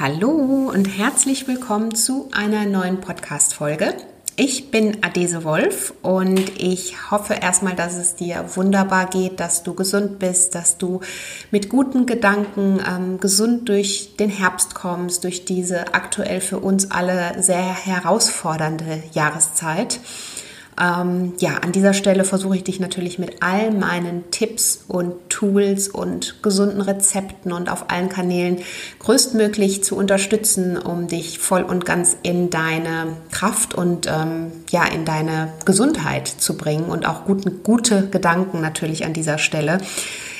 Hallo und herzlich willkommen zu einer neuen Podcast-Folge. Ich bin Adese Wolf und ich hoffe erstmal, dass es dir wunderbar geht, dass du gesund bist, dass du mit guten Gedanken ähm, gesund durch den Herbst kommst, durch diese aktuell für uns alle sehr herausfordernde Jahreszeit. Ähm, ja, an dieser Stelle versuche ich dich natürlich mit all meinen Tipps und Tools und gesunden Rezepten und auf allen Kanälen größtmöglich zu unterstützen, um dich voll und ganz in deine Kraft und ähm, ja, in deine Gesundheit zu bringen und auch guten, gute Gedanken natürlich an dieser Stelle.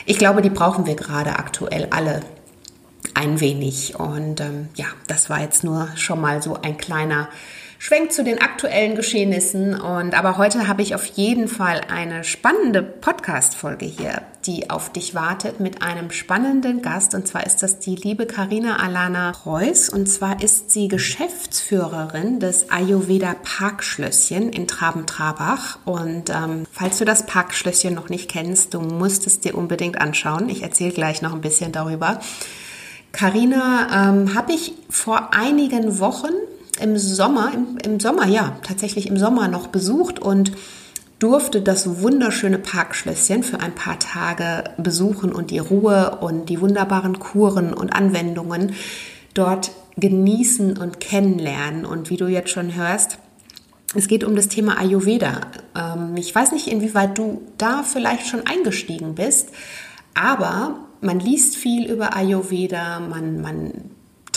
Ich glaube, die brauchen wir gerade aktuell alle ein wenig. Und ähm, ja, das war jetzt nur schon mal so ein kleiner Schwenk zu den aktuellen Geschehnissen. Und aber heute habe ich auf jeden Fall eine spannende Podcast-Folge hier, die auf dich wartet mit einem spannenden Gast. Und zwar ist das die liebe Karina Alana Preuß. Und zwar ist sie Geschäftsführerin des Ayurveda Parkschlösschen in Traben-Trabach. Und ähm, falls du das Parkschlösschen noch nicht kennst, du musst es dir unbedingt anschauen. Ich erzähle gleich noch ein bisschen darüber. Karina ähm, habe ich vor einigen Wochen im Sommer, im, im Sommer, ja, tatsächlich im Sommer noch besucht und durfte das wunderschöne Parkschlösschen für ein paar Tage besuchen und die Ruhe und die wunderbaren Kuren und Anwendungen dort genießen und kennenlernen. Und wie du jetzt schon hörst, es geht um das Thema Ayurveda. Ähm, ich weiß nicht, inwieweit du da vielleicht schon eingestiegen bist, aber man liest viel über Ayurveda, man, man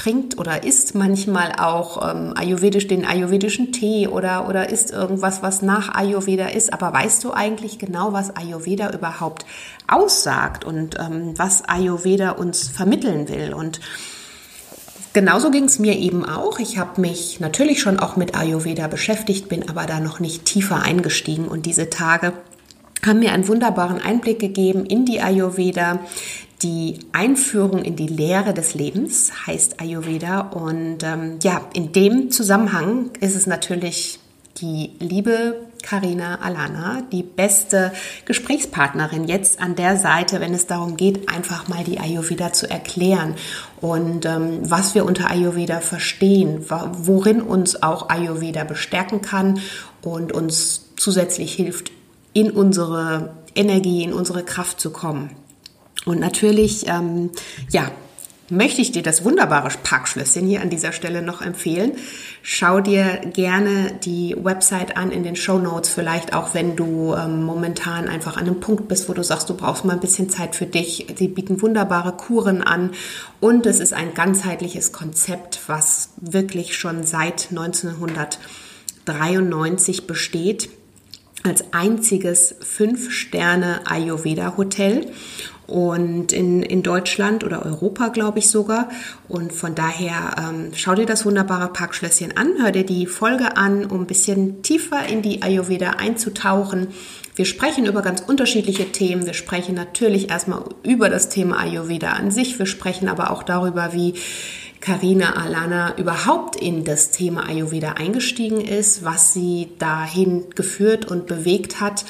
trinkt oder isst manchmal auch ähm, ayurvedisch den ayurvedischen Tee oder, oder isst irgendwas, was nach Ayurveda ist. Aber weißt du eigentlich genau, was Ayurveda überhaupt aussagt und ähm, was Ayurveda uns vermitteln will? Und Genauso ging es mir eben auch. Ich habe mich natürlich schon auch mit Ayurveda beschäftigt, bin aber da noch nicht tiefer eingestiegen. Und diese Tage haben mir einen wunderbaren Einblick gegeben in die Ayurveda, die Einführung in die Lehre des Lebens heißt Ayurveda. Und ähm, ja, in dem Zusammenhang ist es natürlich die liebe Karina Alana, die beste Gesprächspartnerin jetzt an der Seite, wenn es darum geht, einfach mal die Ayurveda zu erklären und ähm, was wir unter Ayurveda verstehen, worin uns auch Ayurveda bestärken kann und uns zusätzlich hilft, in unsere Energie, in unsere Kraft zu kommen. Und natürlich, ähm, ja, möchte ich dir das wunderbare Parkschlösschen hier an dieser Stelle noch empfehlen. Schau dir gerne die Website an in den Show Notes, vielleicht auch wenn du ähm, momentan einfach an einem Punkt bist, wo du sagst, du brauchst mal ein bisschen Zeit für dich. Sie bieten wunderbare Kuren an und es ist ein ganzheitliches Konzept, was wirklich schon seit 1993 besteht als einziges Fünf-Sterne Ayurveda-Hotel und in, in Deutschland oder Europa, glaube ich sogar. Und von daher ähm, schau dir das wunderbare Parkschlösschen an, hör dir die Folge an, um ein bisschen tiefer in die Ayurveda einzutauchen. Wir sprechen über ganz unterschiedliche Themen. Wir sprechen natürlich erstmal über das Thema Ayurveda an sich. Wir sprechen aber auch darüber, wie Karina Alana überhaupt in das Thema Ayurveda eingestiegen ist, was sie dahin geführt und bewegt hat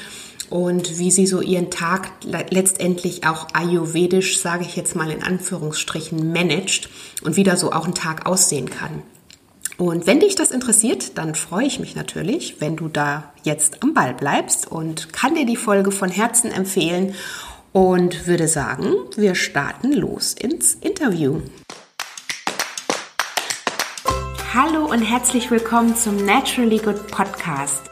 und wie sie so ihren Tag letztendlich auch ayurvedisch, sage ich jetzt mal in Anführungsstrichen, managt und wie da so auch ein Tag aussehen kann. Und wenn dich das interessiert, dann freue ich mich natürlich, wenn du da jetzt am Ball bleibst und kann dir die Folge von Herzen empfehlen und würde sagen, wir starten los ins Interview. Hallo und herzlich willkommen zum Naturally Good Podcast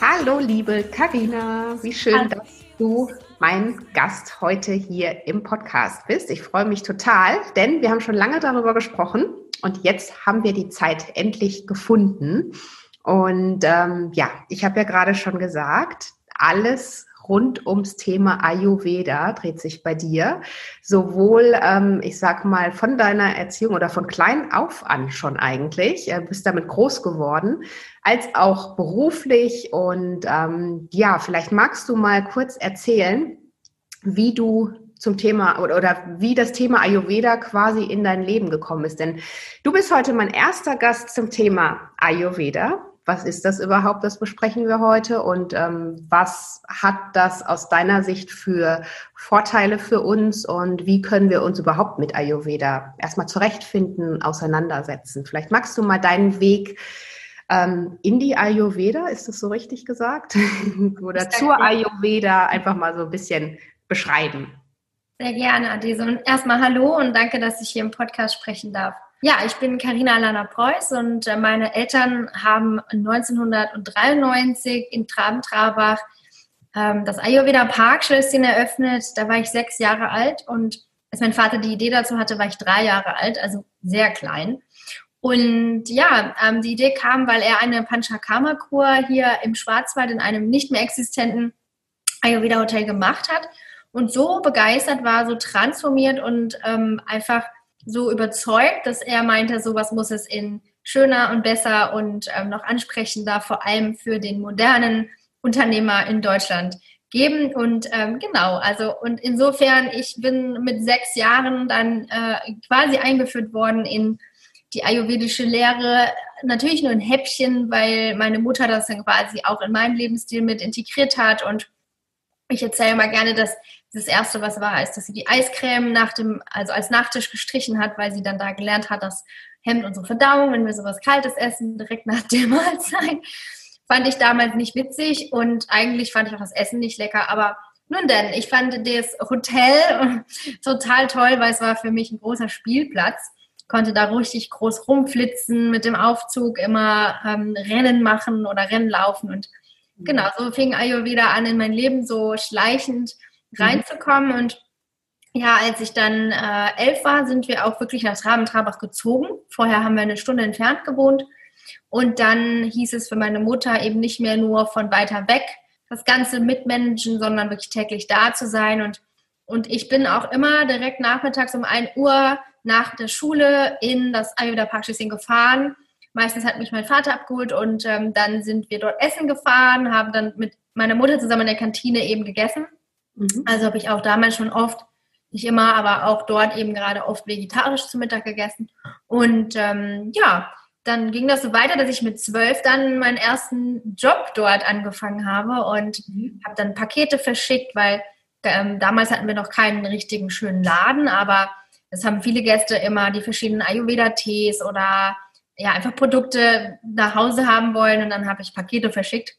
Hallo, liebe Karina, wie schön, Hallo. dass du mein Gast heute hier im Podcast bist. Ich freue mich total, denn wir haben schon lange darüber gesprochen und jetzt haben wir die Zeit endlich gefunden. Und ähm, ja, ich habe ja gerade schon gesagt, alles rund ums Thema Ayurveda dreht sich bei dir. Sowohl, ähm, ich sag mal, von deiner Erziehung oder von klein auf an schon eigentlich, äh, bist damit groß geworden, als auch beruflich. Und ähm, ja, vielleicht magst du mal kurz erzählen, wie du zum Thema oder, oder wie das Thema Ayurveda quasi in dein Leben gekommen ist. Denn du bist heute mein erster Gast zum Thema Ayurveda was ist das überhaupt? Das besprechen wir heute. Und ähm, was hat das aus deiner Sicht für Vorteile für uns? Und wie können wir uns überhaupt mit Ayurveda erstmal zurechtfinden, auseinandersetzen? Vielleicht magst du mal deinen Weg ähm, in die Ayurveda, ist das so richtig gesagt? Oder zur Ayurveda einfach mal so ein bisschen beschreiben. Sehr gerne, Adese. Und erstmal Hallo und danke, dass ich hier im Podcast sprechen darf. Ja, ich bin Karina Alana Preuß und äh, meine Eltern haben 1993 in Traben-Trabach ähm, das Ayurveda Parkschlösschen eröffnet. Da war ich sechs Jahre alt und als mein Vater die Idee dazu hatte, war ich drei Jahre alt, also sehr klein. Und ja, ähm, die Idee kam, weil er eine Panchakarma-Kur hier im Schwarzwald in einem nicht mehr existenten Ayurveda-Hotel gemacht hat und so begeistert war, so transformiert und ähm, einfach so überzeugt, dass er meinte, sowas muss es in schöner und besser und ähm, noch ansprechender, vor allem für den modernen Unternehmer in Deutschland geben. Und ähm, genau, also und insofern, ich bin mit sechs Jahren dann äh, quasi eingeführt worden in die ayurvedische Lehre. Natürlich nur ein Häppchen, weil meine Mutter das dann quasi auch in meinen Lebensstil mit integriert hat. Und ich erzähle mal gerne, dass das erste, was war, ist, dass sie die Eiscreme nach dem, also als Nachtisch gestrichen hat, weil sie dann da gelernt hat, das hemmt unsere Verdauung, wenn wir sowas Kaltes essen, direkt nach der Mahlzeit. Fand ich damals nicht witzig und eigentlich fand ich auch das Essen nicht lecker, aber nun denn, ich fand das Hotel total toll, weil es war für mich ein großer Spielplatz. Konnte da richtig groß rumflitzen, mit dem Aufzug immer ähm, Rennen machen oder Rennen laufen und genau, so fing Ayurveda an in mein Leben, so schleichend Mhm. Reinzukommen. Und ja, als ich dann äh, elf war, sind wir auch wirklich nach Traben-Trabach gezogen. Vorher haben wir eine Stunde entfernt gewohnt. Und dann hieß es für meine Mutter eben nicht mehr nur von weiter weg das Ganze mitmanagen, sondern wirklich täglich da zu sein. Und, und ich bin auch immer direkt nachmittags um 1 Uhr nach der Schule in das Ayurveda Parkschlösschen gefahren. Meistens hat mich mein Vater abgeholt und ähm, dann sind wir dort essen gefahren, haben dann mit meiner Mutter zusammen in der Kantine eben gegessen. Mhm. Also habe ich auch damals schon oft, nicht immer, aber auch dort eben gerade oft vegetarisch zu Mittag gegessen. Und ähm, ja, dann ging das so weiter, dass ich mit zwölf dann meinen ersten Job dort angefangen habe und mhm. habe dann Pakete verschickt, weil ähm, damals hatten wir noch keinen richtigen schönen Laden, aber es haben viele Gäste immer die verschiedenen Ayurveda-Tees oder ja, einfach Produkte nach Hause haben wollen und dann habe ich Pakete verschickt.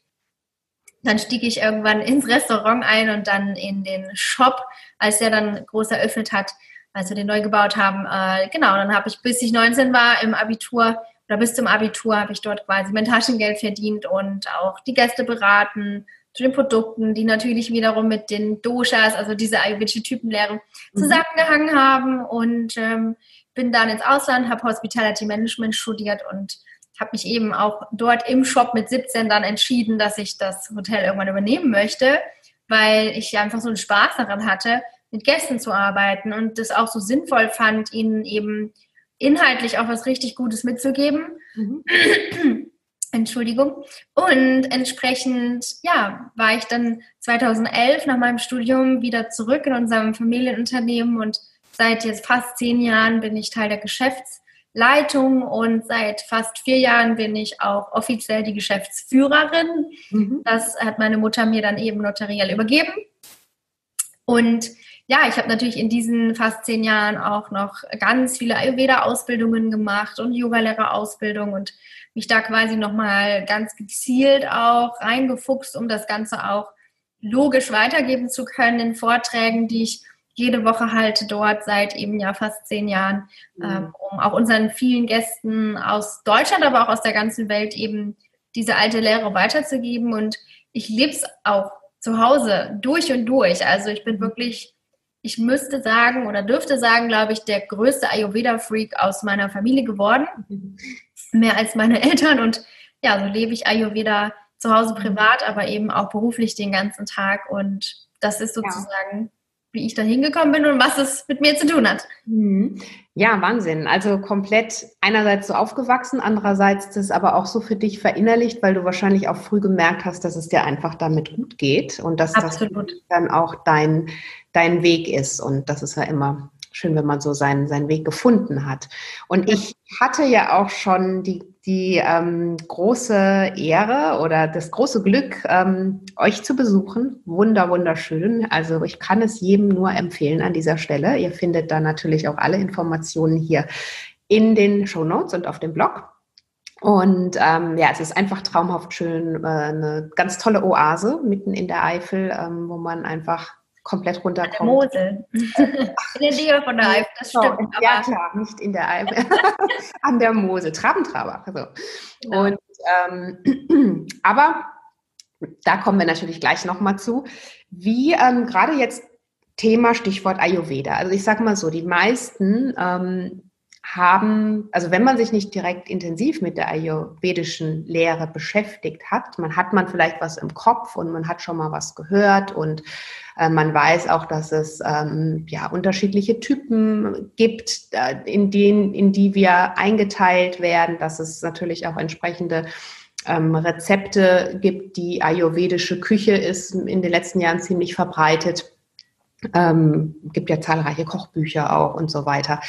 Dann stieg ich irgendwann ins Restaurant ein und dann in den Shop, als der dann groß eröffnet hat, als wir den neu gebaut haben. Äh, genau, dann habe ich, bis ich 19 war, im Abitur oder bis zum Abitur habe ich dort quasi mein Taschengeld verdient und auch die Gäste beraten zu den Produkten, die natürlich wiederum mit den Doshas, also diese ayurvedische Typenlehre, mhm. zusammengehangen haben und ähm, bin dann ins Ausland, habe Hospitality Management studiert und habe mich eben auch dort im Shop mit 17 dann entschieden, dass ich das Hotel irgendwann übernehmen möchte, weil ich einfach so einen Spaß daran hatte, mit Gästen zu arbeiten und das auch so sinnvoll fand, ihnen eben inhaltlich auch was richtig Gutes mitzugeben. Mhm. Entschuldigung. Und entsprechend, ja, war ich dann 2011 nach meinem Studium wieder zurück in unserem Familienunternehmen und seit jetzt fast zehn Jahren bin ich Teil der Geschäfts- Leitung und seit fast vier Jahren bin ich auch offiziell die Geschäftsführerin. Mhm. Das hat meine Mutter mir dann eben notariell übergeben. Und ja, ich habe natürlich in diesen fast zehn Jahren auch noch ganz viele Ayurveda-Ausbildungen gemacht und Yogalehrerausbildung und mich da quasi nochmal ganz gezielt auch reingefuchst, um das Ganze auch logisch weitergeben zu können in Vorträgen, die ich jede Woche halt dort seit eben ja fast zehn Jahren, mhm. ähm, um auch unseren vielen Gästen aus Deutschland, aber auch aus der ganzen Welt eben diese alte Lehre weiterzugeben. Und ich lebe es auch zu Hause durch und durch. Also ich bin wirklich, ich müsste sagen oder dürfte sagen, glaube ich, der größte Ayurveda-Freak aus meiner Familie geworden. Mhm. Mehr als meine Eltern. Und ja, so lebe ich Ayurveda zu Hause privat, aber eben auch beruflich den ganzen Tag. Und das ist sozusagen wie ich da hingekommen bin und was es mit mir zu tun hat. Mhm. Ja, Wahnsinn. Also komplett einerseits so aufgewachsen, andererseits das aber auch so für dich verinnerlicht, weil du wahrscheinlich auch früh gemerkt hast, dass es dir einfach damit gut geht und dass Absolut. das dann auch dein, dein Weg ist. Und das ist ja immer schön, wenn man so seinen, seinen Weg gefunden hat. Und ich hatte ja auch schon die, die ähm, große Ehre oder das große Glück, ähm, euch zu besuchen. Wunder, wunderschön. Also ich kann es jedem nur empfehlen an dieser Stelle. Ihr findet da natürlich auch alle Informationen hier in den Show Notes und auf dem Blog. Und ähm, ja, es ist einfach traumhaft schön, äh, eine ganz tolle Oase mitten in der Eifel, ähm, wo man einfach komplett runterkommt. An der Mosel. in der Nähe von der Eifel, das stimmt. Ja, klar, nicht in der Eifel. An der Mosel, Trabentraber. So. Genau. Und, ähm, aber da kommen wir natürlich gleich nochmal zu. Wie ähm, gerade jetzt Thema Stichwort Ayurveda. Also ich sage mal so, die meisten ähm, haben, also wenn man sich nicht direkt intensiv mit der ayurvedischen Lehre beschäftigt hat, man hat man vielleicht was im Kopf und man hat schon mal was gehört und äh, man weiß auch, dass es ähm, ja unterschiedliche Typen gibt, äh, in denen, in die wir eingeteilt werden, dass es natürlich auch entsprechende ähm, Rezepte gibt. Die ayurvedische Küche ist in den letzten Jahren ziemlich verbreitet. Ähm, gibt ja zahlreiche Kochbücher auch und so weiter.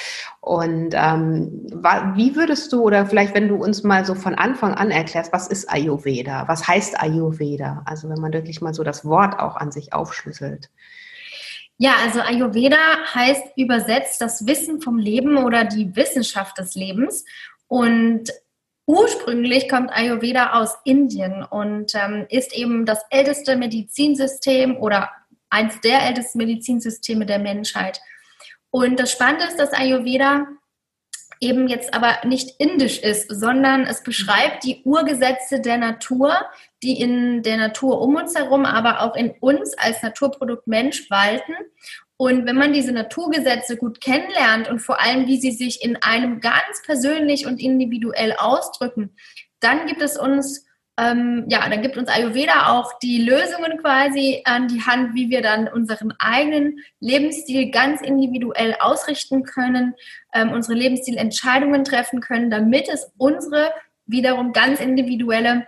Und ähm, wie würdest du, oder vielleicht wenn du uns mal so von Anfang an erklärst, was ist Ayurveda? Was heißt Ayurveda? Also wenn man wirklich mal so das Wort auch an sich aufschlüsselt. Ja, also Ayurveda heißt übersetzt das Wissen vom Leben oder die Wissenschaft des Lebens. Und Ursprünglich kommt Ayurveda aus Indien und ähm, ist eben das älteste Medizinsystem oder eins der ältesten Medizinsysteme der Menschheit. Und das Spannende ist, dass Ayurveda eben jetzt aber nicht indisch ist, sondern es beschreibt die Urgesetze der Natur, die in der Natur um uns herum, aber auch in uns als Naturprodukt Mensch walten. Und wenn man diese Naturgesetze gut kennenlernt und vor allem, wie sie sich in einem ganz persönlich und individuell ausdrücken, dann gibt es uns ähm, ja, dann gibt uns Ayurveda auch die Lösungen quasi an die Hand, wie wir dann unseren eigenen Lebensstil ganz individuell ausrichten können, ähm, unsere Lebensstilentscheidungen treffen können, damit es unsere wiederum ganz individuelle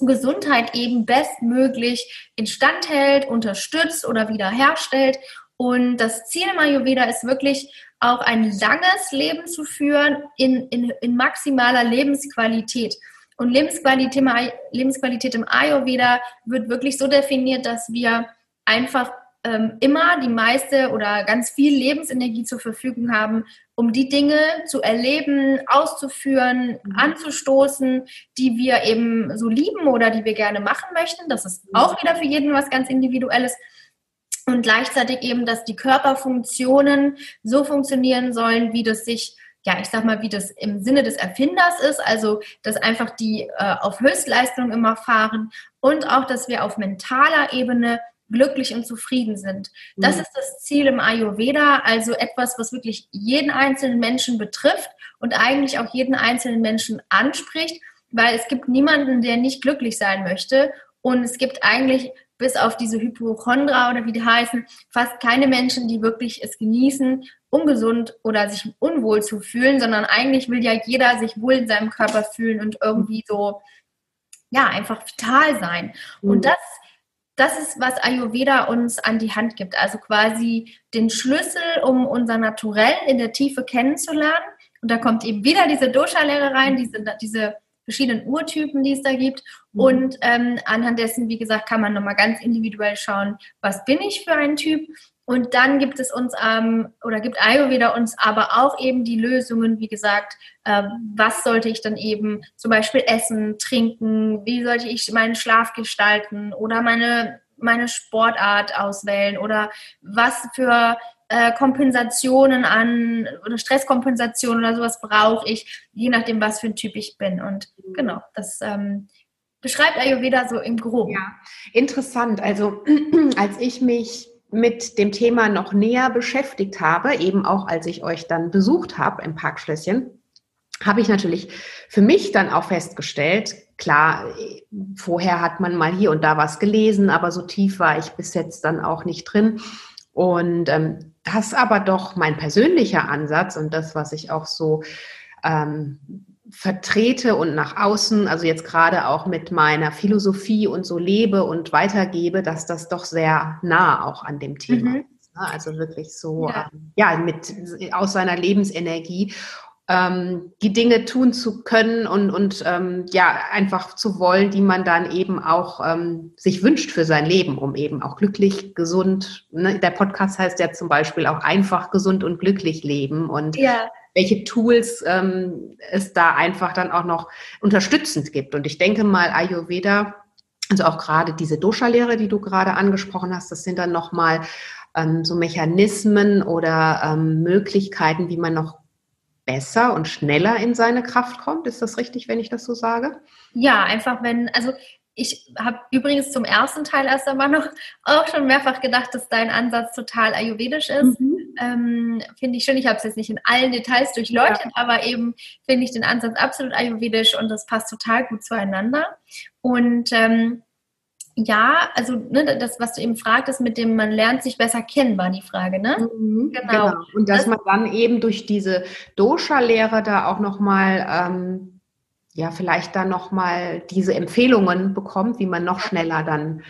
Gesundheit eben bestmöglich instand hält, unterstützt oder wiederherstellt. Und das Ziel im Ayurveda ist wirklich auch ein langes Leben zu führen in, in, in maximaler Lebensqualität. Und Lebensqualität, Lebensqualität im Ayurveda wird wirklich so definiert, dass wir einfach ähm, immer die meiste oder ganz viel Lebensenergie zur Verfügung haben, um die Dinge zu erleben, auszuführen, mhm. anzustoßen, die wir eben so lieben oder die wir gerne machen möchten. Das ist mhm. auch wieder für jeden was ganz Individuelles. Und gleichzeitig eben, dass die Körperfunktionen so funktionieren sollen, wie das sich ja, ich sag mal, wie das im Sinne des Erfinders ist, also dass einfach die äh, auf Höchstleistung immer fahren und auch, dass wir auf mentaler Ebene glücklich und zufrieden sind. Das mhm. ist das Ziel im Ayurveda, also etwas, was wirklich jeden einzelnen Menschen betrifft und eigentlich auch jeden einzelnen Menschen anspricht, weil es gibt niemanden, der nicht glücklich sein möchte und es gibt eigentlich bis auf diese Hypochondra oder wie die heißen, fast keine Menschen, die wirklich es genießen, ungesund oder sich unwohl zu fühlen, sondern eigentlich will ja jeder sich wohl in seinem Körper fühlen und irgendwie so, ja, einfach vital sein. Mhm. Und das, das ist, was Ayurveda uns an die Hand gibt. Also quasi den Schlüssel, um unser Naturell in der Tiefe kennenzulernen. Und da kommt eben wieder diese Dosha-Lehre rein, diese, diese verschiedenen Urtypen, die es da gibt. Mhm. Und ähm, anhand dessen, wie gesagt, kann man nochmal ganz individuell schauen, was bin ich für ein Typ. Und dann gibt es uns ähm, oder gibt Ayurveda uns aber auch eben die Lösungen, wie gesagt, äh, was sollte ich dann eben zum Beispiel essen, trinken, wie sollte ich meinen Schlaf gestalten oder meine, meine Sportart auswählen oder was für äh, Kompensationen an oder Stresskompensationen oder sowas brauche ich, je nachdem, was für ein Typ ich bin. Und genau, das ähm, beschreibt Ayurveda so im Groben. Ja, interessant. Also als ich mich mit dem Thema noch näher beschäftigt habe, eben auch als ich euch dann besucht habe im Parkschlösschen, habe ich natürlich für mich dann auch festgestellt, klar, vorher hat man mal hier und da was gelesen, aber so tief war ich bis jetzt dann auch nicht drin. Und ähm, das aber doch mein persönlicher Ansatz und das, was ich auch so ähm, vertrete und nach außen, also jetzt gerade auch mit meiner Philosophie und so lebe und weitergebe, dass das doch sehr nah auch an dem Thema mhm. ist. Ne? Also wirklich so, ja. Ähm, ja, mit aus seiner Lebensenergie ähm, die Dinge tun zu können und, und ähm, ja, einfach zu wollen, die man dann eben auch ähm, sich wünscht für sein Leben, um eben auch glücklich, gesund, ne? der Podcast heißt ja zum Beispiel auch einfach gesund und glücklich leben und ja. welche Tools ähm, es da einfach dann auch noch unterstützend gibt. Und ich denke mal, Ayurveda, also auch gerade diese Dosha-Lehre, die du gerade angesprochen hast, das sind dann nochmal ähm, so Mechanismen oder ähm, Möglichkeiten, wie man noch besser und schneller in seine Kraft kommt. Ist das richtig, wenn ich das so sage? Ja, einfach wenn, also ich habe übrigens zum ersten Teil erst einmal noch auch schon mehrfach gedacht, dass dein Ansatz total ayurvedisch ist. Mhm. Ähm, finde ich schön. Ich habe es jetzt nicht in allen Details durchleuchtet, ja. aber eben finde ich den Ansatz absolut ayurvedisch und das passt total gut zueinander. Und ähm, ja, also ne, das, was du eben fragtest, mit dem man lernt sich besser kennen, war die Frage, ne? Mhm, genau. genau. Und dass das, man dann eben durch diese Dosha-Lehre da auch nochmal, ähm, ja, vielleicht dann nochmal diese Empfehlungen bekommt, wie man noch schneller dann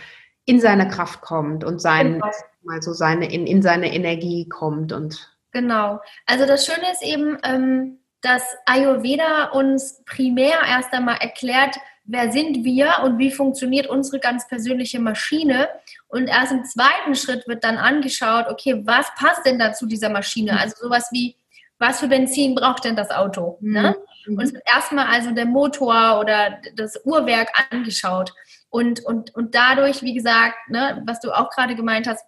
in seine Kraft kommt und sein, genau. mal so seine, in, in seine Energie kommt und. Genau. Also das Schöne ist eben, ähm, dass Ayurveda uns primär erst einmal erklärt, wer sind wir und wie funktioniert unsere ganz persönliche Maschine. Und erst im zweiten Schritt wird dann angeschaut, okay, was passt denn da zu dieser Maschine? Mhm. Also sowas wie, was für Benzin braucht denn das Auto? Mhm. Ne? Mhm. Und es wird erstmal also der Motor oder das Uhrwerk angeschaut. Und, und, und dadurch, wie gesagt, ne, was du auch gerade gemeint hast,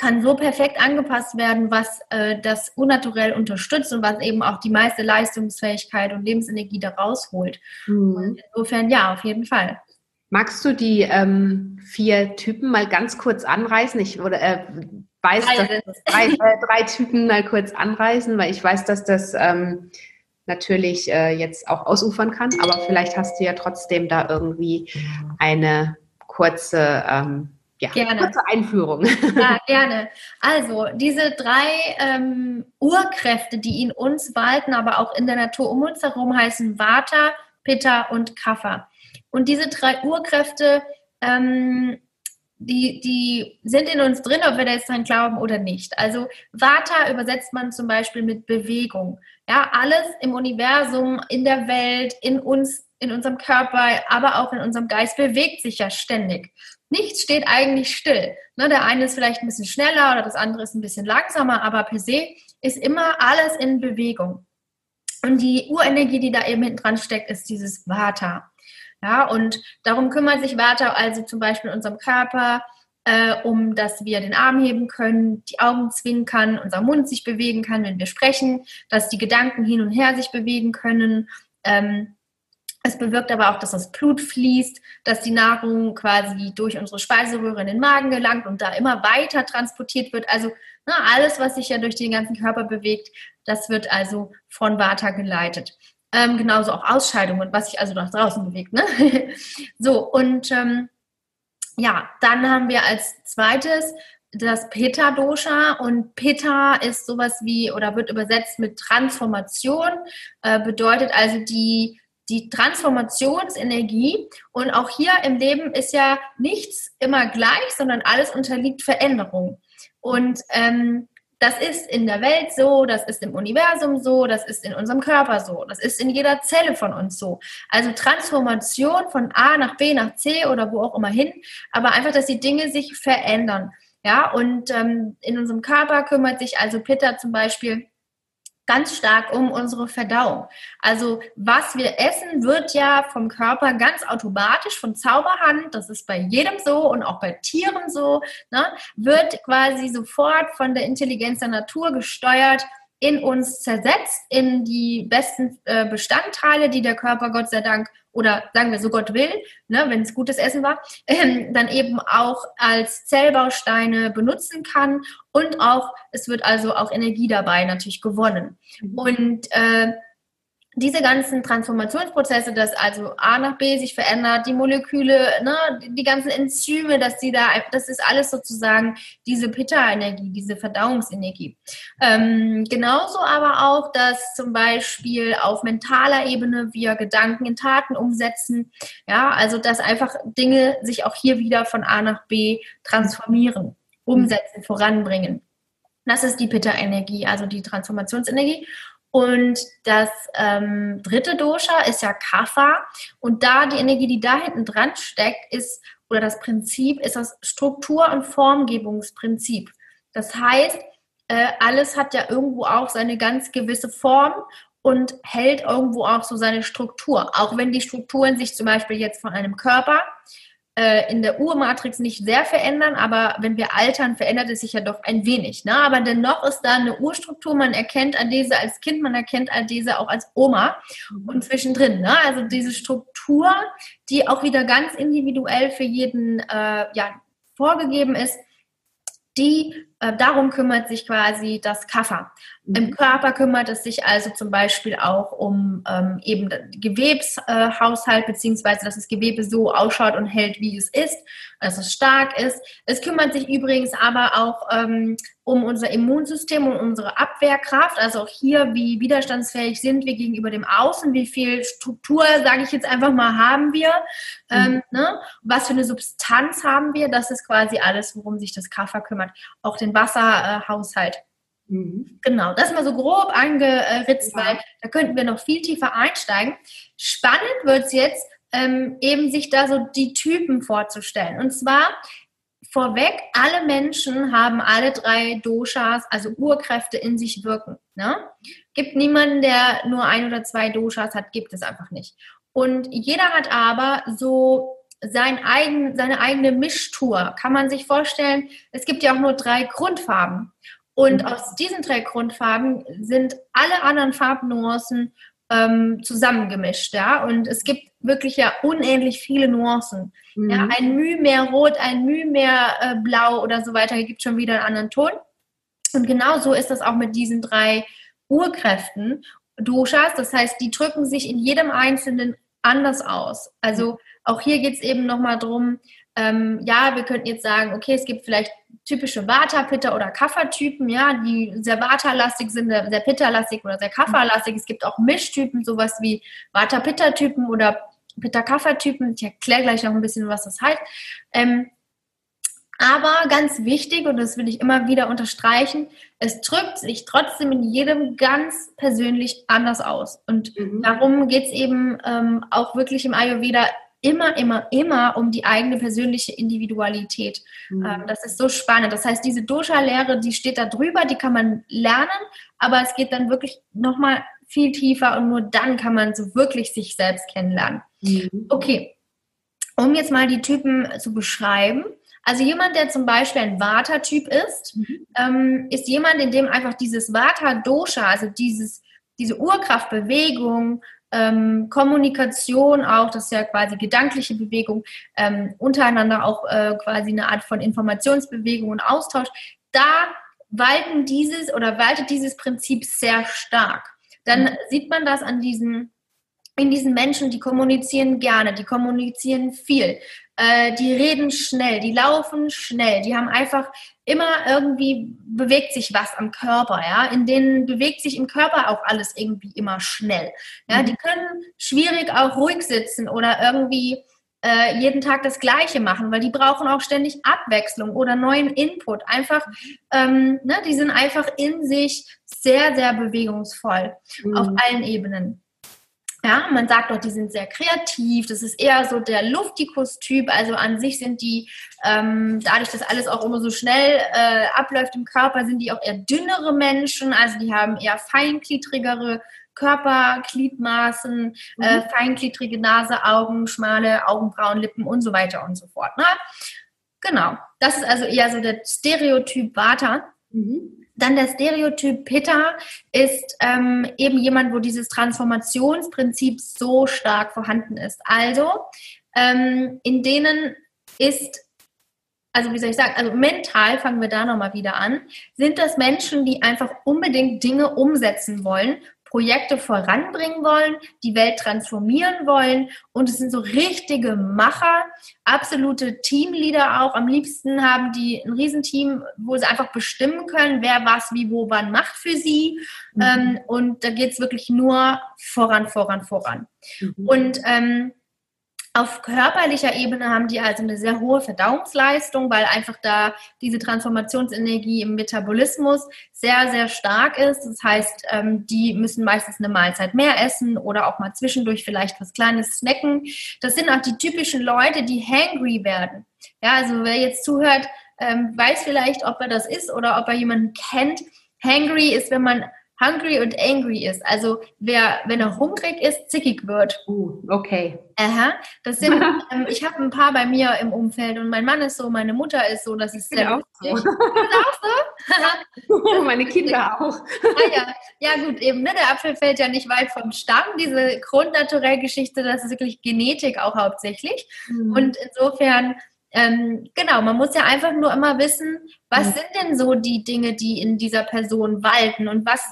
kann so perfekt angepasst werden, was äh, das unnaturell unterstützt und was eben auch die meiste Leistungsfähigkeit und Lebensenergie da rausholt. Mhm. Insofern ja, auf jeden Fall. Magst du die ähm, vier Typen mal ganz kurz anreißen? Ich oder, äh, weiß, drei, dass drei, äh, drei Typen mal kurz anreißen, weil ich weiß, dass das ähm, natürlich äh, jetzt auch ausufern kann, aber vielleicht hast du ja trotzdem da irgendwie eine kurze ähm, ja, gerne. kurze Einführung. Ja, gerne. Also diese drei ähm, Urkräfte, die in uns walten, aber auch in der Natur um uns herum, heißen Vata, Pitta und Kapha. Und diese drei Urkräfte, ähm, die, die sind in uns drin, ob wir da jetzt dran glauben oder nicht. Also Vata übersetzt man zum Beispiel mit Bewegung. Ja, alles im Universum, in der Welt, in uns, in unserem Körper, aber auch in unserem Geist bewegt sich ja ständig nichts steht eigentlich still. Ne, der eine ist vielleicht ein bisschen schneller oder das andere ist ein bisschen langsamer, aber per se ist immer alles in Bewegung. Und die Urenergie, die da eben hinten dran steckt, ist dieses Vata. Ja, und darum kümmert sich Vata also zum Beispiel in unserem Körper, äh, um dass wir den Arm heben können, die Augen zwinkern, unser Mund sich bewegen kann, wenn wir sprechen, dass die Gedanken hin und her sich bewegen können. Ähm, es bewirkt aber auch, dass das Blut fließt, dass die Nahrung quasi durch unsere Speiseröhre in den Magen gelangt und da immer weiter transportiert wird. Also na, ne, alles, was sich ja durch den ganzen Körper bewegt, das wird also von Vata geleitet. Ähm, genauso auch Ausscheidungen, was sich also nach draußen bewegt. Ne? so, und ähm, ja, dann haben wir als zweites das Pitta-Dosha und Pitta ist sowas wie oder wird übersetzt mit Transformation, äh, bedeutet also die die Transformationsenergie. Und auch hier im Leben ist ja nichts immer gleich, sondern alles unterliegt Veränderung. Und ähm, das ist in der Welt so, das ist im Universum so, das ist in unserem Körper so, das ist in jeder Zelle von uns so. Also Transformation von A nach B nach C oder wo auch immer hin, aber einfach, dass die Dinge sich verändern. Ja, und ähm, in unserem Körper kümmert sich also Pitta zum Beispiel ganz stark um unsere Verdauung. Also was wir essen, wird ja vom Körper ganz automatisch von Zauberhand, das ist bei jedem so und auch bei Tieren so, ne, wird quasi sofort von der Intelligenz der Natur gesteuert in uns zersetzt, in die besten äh, Bestandteile, die der Körper Gott sei Dank oder sagen wir so Gott will, ne, wenn es gutes Essen war, äh, dann eben auch als Zellbausteine benutzen kann und auch, es wird also auch Energie dabei natürlich gewonnen. Mhm. Und äh, diese ganzen Transformationsprozesse, dass also A nach B sich verändert, die Moleküle, ne, die ganzen Enzyme, dass die da, das ist alles sozusagen diese Pitta-Energie, diese Verdauungsenergie. Ähm, genauso aber auch, dass zum Beispiel auf mentaler Ebene wir Gedanken in Taten umsetzen, ja, also dass einfach Dinge sich auch hier wieder von A nach B transformieren, umsetzen, voranbringen. Das ist die Pitta-Energie, also die Transformationsenergie. Und das ähm, dritte Dosha ist ja Kapha. Und da die Energie, die da hinten dran steckt, ist, oder das Prinzip ist das Struktur- und Formgebungsprinzip. Das heißt, äh, alles hat ja irgendwo auch seine ganz gewisse Form und hält irgendwo auch so seine Struktur. Auch wenn die Strukturen sich zum Beispiel jetzt von einem Körper äh, in der Urmatrix nicht sehr verändern, aber wenn wir altern, verändert es sich ja doch ein wenig. Ne? Aber dennoch ist da eine Urstruktur, man erkennt Adese als Kind, man erkennt Adese auch als Oma mhm. und zwischendrin. Ne? Also diese Struktur, die auch wieder ganz individuell für jeden äh, ja, vorgegeben ist, die äh, darum kümmert sich quasi das Kaffer. Mhm. Im Körper kümmert es sich also zum Beispiel auch um ähm, eben Gewebshaushalt, äh, beziehungsweise dass das Gewebe so ausschaut und hält, wie es ist, dass es stark ist. Es kümmert sich übrigens aber auch ähm, um unser Immunsystem und unsere Abwehrkraft, also auch hier, wie widerstandsfähig sind wir gegenüber dem Außen, wie viel Struktur, sage ich jetzt einfach mal, haben wir, ähm, mhm. ne? was für eine Substanz haben wir, das ist quasi alles, worum sich das Kaffer kümmert. Auch den Wasserhaushalt. Mhm. Genau, das mal so grob angeritzt, ja. weil da könnten wir noch viel tiefer einsteigen. Spannend wird es jetzt, ähm, eben sich da so die Typen vorzustellen. Und zwar vorweg, alle Menschen haben alle drei Doshas, also Urkräfte in sich wirken. Ne? Gibt niemanden, der nur ein oder zwei Doshas hat, gibt es einfach nicht. Und jeder hat aber so sein eigen, seine eigene Mischtour. Kann man sich vorstellen, es gibt ja auch nur drei Grundfarben. Und mhm. aus diesen drei Grundfarben sind alle anderen Farbnuancen ähm, zusammengemischt. Ja? Und es gibt wirklich ja unendlich viele Nuancen. Mhm. Ja? Ein Mühe mehr Rot, ein Mühe mehr äh, Blau oder so weiter gibt schon wieder einen anderen Ton. Und genauso ist das auch mit diesen drei Urkräften, Doshas. Das heißt, die drücken sich in jedem Einzelnen anders aus. Also auch hier geht es eben nochmal drum, ähm, ja, wir könnten jetzt sagen, okay, es gibt vielleicht typische Vata, Pitta oder Kapha-Typen, ja, die sehr Vata-lastig sind, sehr Pitta-lastig oder sehr Kapha-lastig. Es gibt auch Mischtypen, sowas wie Vata-Pitta-Typen oder Pitta-Kapha-Typen. Ich erkläre gleich noch ein bisschen, was das heißt. Ähm, aber ganz wichtig, und das will ich immer wieder unterstreichen, es drückt sich trotzdem in jedem ganz persönlich anders aus. Und mhm. darum geht es eben ähm, auch wirklich im Ayurveda immer, immer, immer um die eigene persönliche Individualität. Mhm. Ähm, das ist so spannend. Das heißt, diese Dosha-Lehre, die steht da drüber, die kann man lernen, aber es geht dann wirklich nochmal viel tiefer und nur dann kann man so wirklich sich selbst kennenlernen. Mhm. Okay, um jetzt mal die Typen zu beschreiben. Also jemand, der zum Beispiel ein Vata-Typ ist, mhm. ähm, ist jemand, in dem einfach dieses Vata-Dosha, also dieses, diese Urkraftbewegung, ähm, Kommunikation auch, das ist ja quasi gedankliche Bewegung, ähm, untereinander auch äh, quasi eine Art von Informationsbewegung und Austausch, da walten dieses oder waltet dieses Prinzip sehr stark. Dann mhm. sieht man das an diesen in diesen Menschen, die kommunizieren gerne, die kommunizieren viel, äh, die reden schnell, die laufen schnell, die haben einfach immer irgendwie bewegt sich was am Körper, ja. In denen bewegt sich im Körper auch alles irgendwie immer schnell. Ja, mhm. die können schwierig auch ruhig sitzen oder irgendwie äh, jeden Tag das Gleiche machen, weil die brauchen auch ständig Abwechslung oder neuen Input. Einfach, ähm, ne, die sind einfach in sich sehr, sehr bewegungsvoll mhm. auf allen Ebenen. Ja, man sagt doch, die sind sehr kreativ. Das ist eher so der Luftikus-Typ. Also an sich sind die, ähm, dadurch, dass alles auch immer so schnell äh, abläuft im Körper, sind die auch eher dünnere Menschen. Also die haben eher feingliedrigere Körpergliedmaßen, mhm. äh, feingliedrige Nase, Augen, schmale Augenbrauen, Lippen und so weiter und so fort. Ne? Genau. Das ist also eher so der Stereotyp Vata. Mhm. Dann der Stereotyp Pitta ist ähm, eben jemand, wo dieses Transformationsprinzip so stark vorhanden ist. Also ähm, in denen ist, also wie soll ich sagen, also mental fangen wir da nochmal wieder an, sind das Menschen, die einfach unbedingt Dinge umsetzen wollen, Projekte voranbringen wollen, die Welt transformieren wollen und es sind so richtige Macher, absolute Teamleader auch. Am liebsten haben die ein Riesenteam, wo sie einfach bestimmen können, wer was, wie, wo, wann macht für sie. Mhm. Ähm, und da geht es wirklich nur voran, voran, voran. Mhm. Und ähm, auf körperlicher Ebene haben die also eine sehr hohe Verdauungsleistung, weil einfach da diese Transformationsenergie im Metabolismus sehr, sehr stark ist. Das heißt, ähm, die müssen meistens eine Mahlzeit mehr essen oder auch mal zwischendurch vielleicht was Kleines snacken. Das sind auch die typischen Leute, die hangry werden. Ja, also wer jetzt zuhört, ähm, weiß vielleicht, ob er das ist oder ob er jemanden kennt. Hangry ist, wenn man hungry und angry ist. Also wer, wenn er hungrig ist, zickig wird. Uh, okay. Aha. Das sind, ähm, ich habe ein paar bei mir im Umfeld und mein Mann ist so, meine Mutter ist so, das ist sehr lustig. So. auch so? meine Kinder auch. ah, ja. ja, gut, eben, ne? der Apfel fällt ja nicht weit vom Stamm. Diese Grundnaturell-Geschichte, das ist wirklich Genetik auch hauptsächlich. Mhm. Und insofern ähm, genau, man muss ja einfach nur immer wissen, was mhm. sind denn so die Dinge, die in dieser Person walten und was,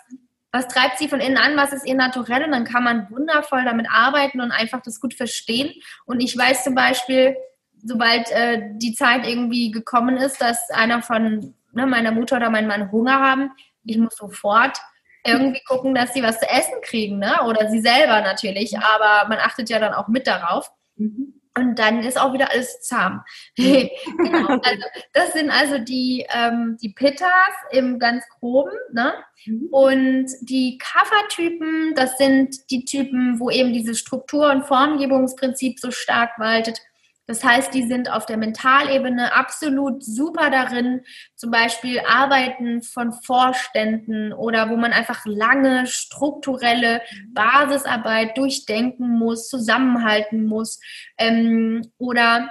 was treibt sie von innen an, was ist ihr Naturell und dann kann man wundervoll damit arbeiten und einfach das gut verstehen. Und ich weiß zum Beispiel, sobald äh, die Zeit irgendwie gekommen ist, dass einer von ne, meiner Mutter oder meinem Mann Hunger haben, ich muss sofort irgendwie gucken, dass sie was zu essen kriegen, ne? Oder sie selber natürlich, aber man achtet ja dann auch mit darauf. Mhm. Und dann ist auch wieder alles zahm. genau. also, das sind also die, ähm, die Pittas im ganz groben. Ne? Mhm. Und die Kaffertypen, das sind die Typen, wo eben dieses Struktur- und Formgebungsprinzip so stark waltet. Das heißt, die sind auf der Mentalebene absolut super darin, zum Beispiel Arbeiten von Vorständen oder wo man einfach lange strukturelle Basisarbeit durchdenken muss, zusammenhalten muss ähm, oder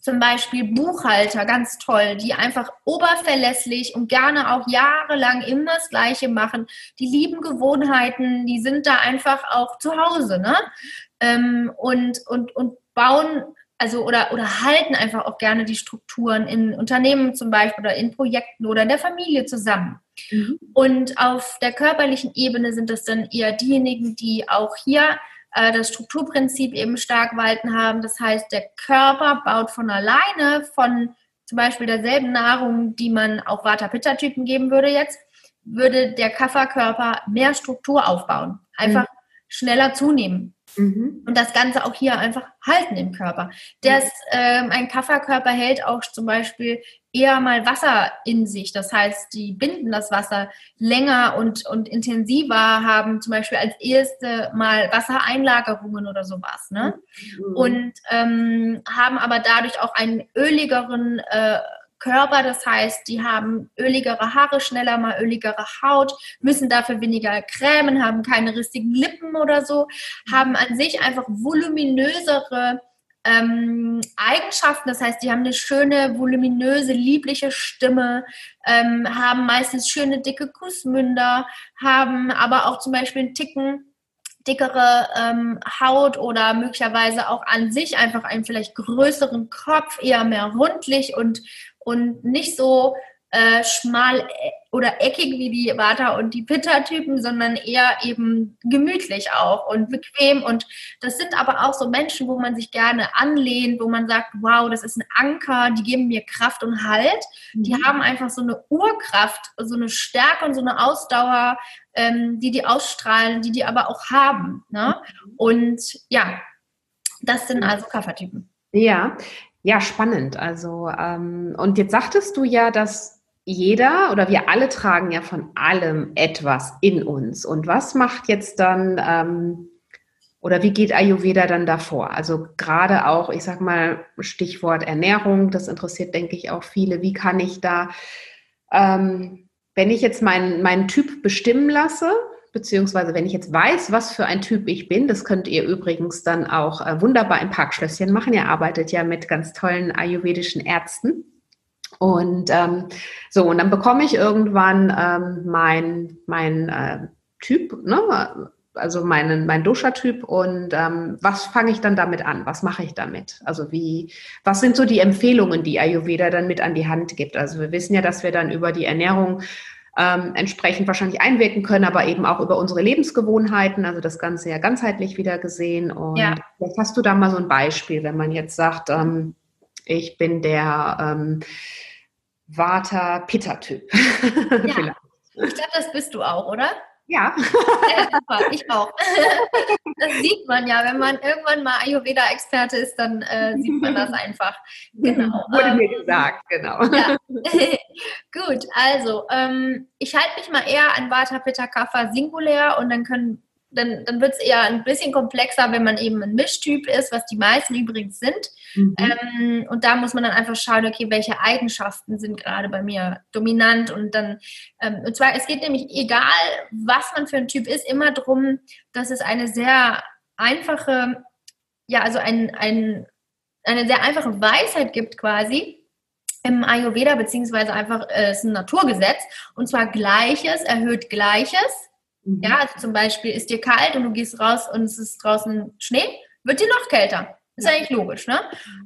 zum Beispiel Buchhalter, ganz toll, die einfach oberverlässlich und gerne auch jahrelang immer das Gleiche machen. Die lieben Gewohnheiten, die sind da einfach auch zu Hause, ne? Ähm, und, und, und bauen also oder, oder halten einfach auch gerne die Strukturen in Unternehmen zum Beispiel oder in Projekten oder in der Familie zusammen. Mhm. Und auf der körperlichen Ebene sind es dann eher diejenigen, die auch hier äh, das Strukturprinzip eben stark walten haben. Das heißt, der Körper baut von alleine von zum Beispiel derselben Nahrung, die man auch Vata-Pitta-Typen geben würde jetzt, würde der Kafferkörper mehr Struktur aufbauen. Einfach mhm. schneller zunehmen. Mhm. Und das Ganze auch hier einfach halten im Körper. Das, ähm, ein Kafferkörper hält auch zum Beispiel eher mal Wasser in sich. Das heißt, die binden das Wasser länger und, und intensiver, haben zum Beispiel als erste mal Wassereinlagerungen oder sowas. Ne? Mhm. Und ähm, haben aber dadurch auch einen öligeren äh, Körper. Das heißt, die haben öligere Haare, schneller mal öligere Haut, müssen dafür weniger cremen, haben keine rissigen Lippen oder so, haben an sich einfach voluminösere ähm, Eigenschaften. Das heißt, die haben eine schöne, voluminöse, liebliche Stimme, ähm, haben meistens schöne, dicke Kussmünder, haben aber auch zum Beispiel einen Ticken dickere ähm, Haut oder möglicherweise auch an sich einfach einen vielleicht größeren Kopf, eher mehr rundlich und und nicht so äh, schmal äh, oder eckig wie die Vata und die Pitta-Typen, sondern eher eben gemütlich auch und bequem. Und das sind aber auch so Menschen, wo man sich gerne anlehnt, wo man sagt, wow, das ist ein Anker, die geben mir Kraft und Halt. Mhm. Die haben einfach so eine Urkraft, so eine Stärke und so eine Ausdauer, ähm, die die ausstrahlen, die die aber auch haben. Ne? Mhm. Und ja, das sind also Kaffertypen. Ja, ja, spannend. Also, ähm, und jetzt sagtest du ja, dass jeder oder wir alle tragen ja von allem etwas in uns. Und was macht jetzt dann ähm, oder wie geht Ayurveda dann davor? Also gerade auch, ich sag mal, Stichwort Ernährung, das interessiert, denke ich, auch viele. Wie kann ich da, ähm, wenn ich jetzt meinen, meinen Typ bestimmen lasse, beziehungsweise wenn ich jetzt weiß, was für ein Typ ich bin, das könnt ihr übrigens dann auch äh, wunderbar im Parkschlösschen machen. Ihr arbeitet ja mit ganz tollen ayurvedischen Ärzten. Und ähm, so, und dann bekomme ich irgendwann ähm, mein, mein äh, Typ, ne? also meinen, mein Dosha-Typ und ähm, was fange ich dann damit an? Was mache ich damit? Also wie, was sind so die Empfehlungen, die Ayurveda dann mit an die Hand gibt? Also wir wissen ja, dass wir dann über die Ernährung ähm, entsprechend wahrscheinlich einwirken können, aber eben auch über unsere Lebensgewohnheiten, also das Ganze ja ganzheitlich wieder gesehen. Und ja. vielleicht hast du da mal so ein Beispiel, wenn man jetzt sagt, ähm, ich bin der ähm, Vata-Pitta-Typ. Ja. ich glaube, das bist du auch, oder? Ja. ja super, ich auch. Das sieht man ja, wenn man irgendwann mal Ayurveda-Experte ist, dann äh, sieht man das einfach. Genau. Wurde ähm, mir gesagt, genau. Ja. Gut, also ähm, ich halte mich mal eher an Vata Pitta Kapha singulär und dann können dann, dann wird es eher ein bisschen komplexer, wenn man eben ein Mischtyp ist, was die meisten übrigens sind. Mhm. Ähm, und da muss man dann einfach schauen, okay, welche Eigenschaften sind gerade bei mir dominant und dann, ähm, und zwar, es geht nämlich, egal was man für ein Typ ist, immer darum, dass es eine sehr einfache, ja, also ein, ein, eine sehr einfache Weisheit gibt quasi, im Ayurveda, beziehungsweise einfach, äh, ist ein Naturgesetz, und zwar Gleiches erhöht Gleiches. Mhm. Ja, also zum Beispiel ist dir kalt und du gehst raus und es ist draußen Schnee, wird dir noch kälter. Ist ja. eigentlich logisch, ne?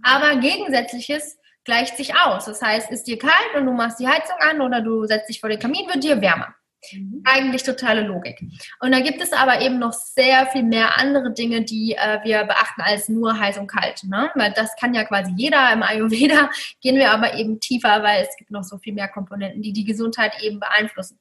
Aber Gegensätzliches gleicht sich aus. Das heißt, ist dir kalt und du machst die Heizung an oder du setzt dich vor den Kamin, wird dir wärmer. Mhm. Eigentlich totale Logik. Und da gibt es aber eben noch sehr viel mehr andere Dinge, die äh, wir beachten als nur heiß und kalt. Ne? Weil das kann ja quasi jeder. Im Ayurveda gehen wir aber eben tiefer, weil es gibt noch so viel mehr Komponenten, die die Gesundheit eben beeinflussen.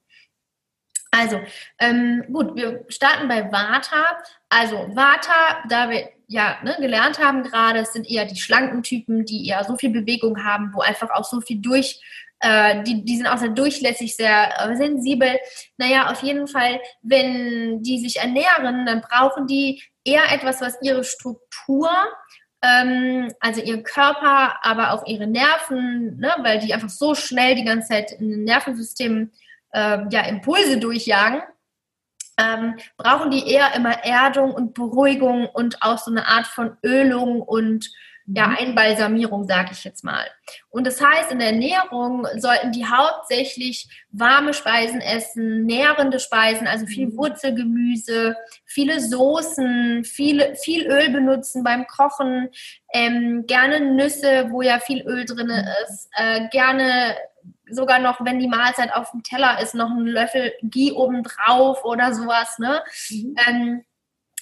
Also, ähm, gut, wir starten bei Vata. Also, Vata, da wir ja ne, gelernt haben gerade, es sind eher die schlanken Typen, die eher so viel Bewegung haben, wo einfach auch so viel durch, äh, die, die sind auch sehr durchlässig, sehr äh, sensibel. Naja, auf jeden Fall, wenn die sich ernähren, dann brauchen die eher etwas, was ihre Struktur ähm, also ihr Körper, aber auch ihre Nerven, ne, weil die einfach so schnell die ganze Zeit in den Nervensystem ähm, ja, Impulse durchjagen, ähm, brauchen die eher immer Erdung und Beruhigung und auch so eine Art von Ölung und ja, mhm. Einbalsamierung, sage ich jetzt mal. Und das heißt, in der Ernährung sollten die hauptsächlich warme Speisen essen, nährende Speisen, also viel mhm. Wurzelgemüse, viele Soßen, viel, viel Öl benutzen beim Kochen, ähm, gerne Nüsse, wo ja viel Öl drin mhm. ist, äh, gerne sogar noch, wenn die Mahlzeit auf dem Teller ist, noch einen Löffel Ghee obendrauf oder sowas. Ne? Mhm. Ähm,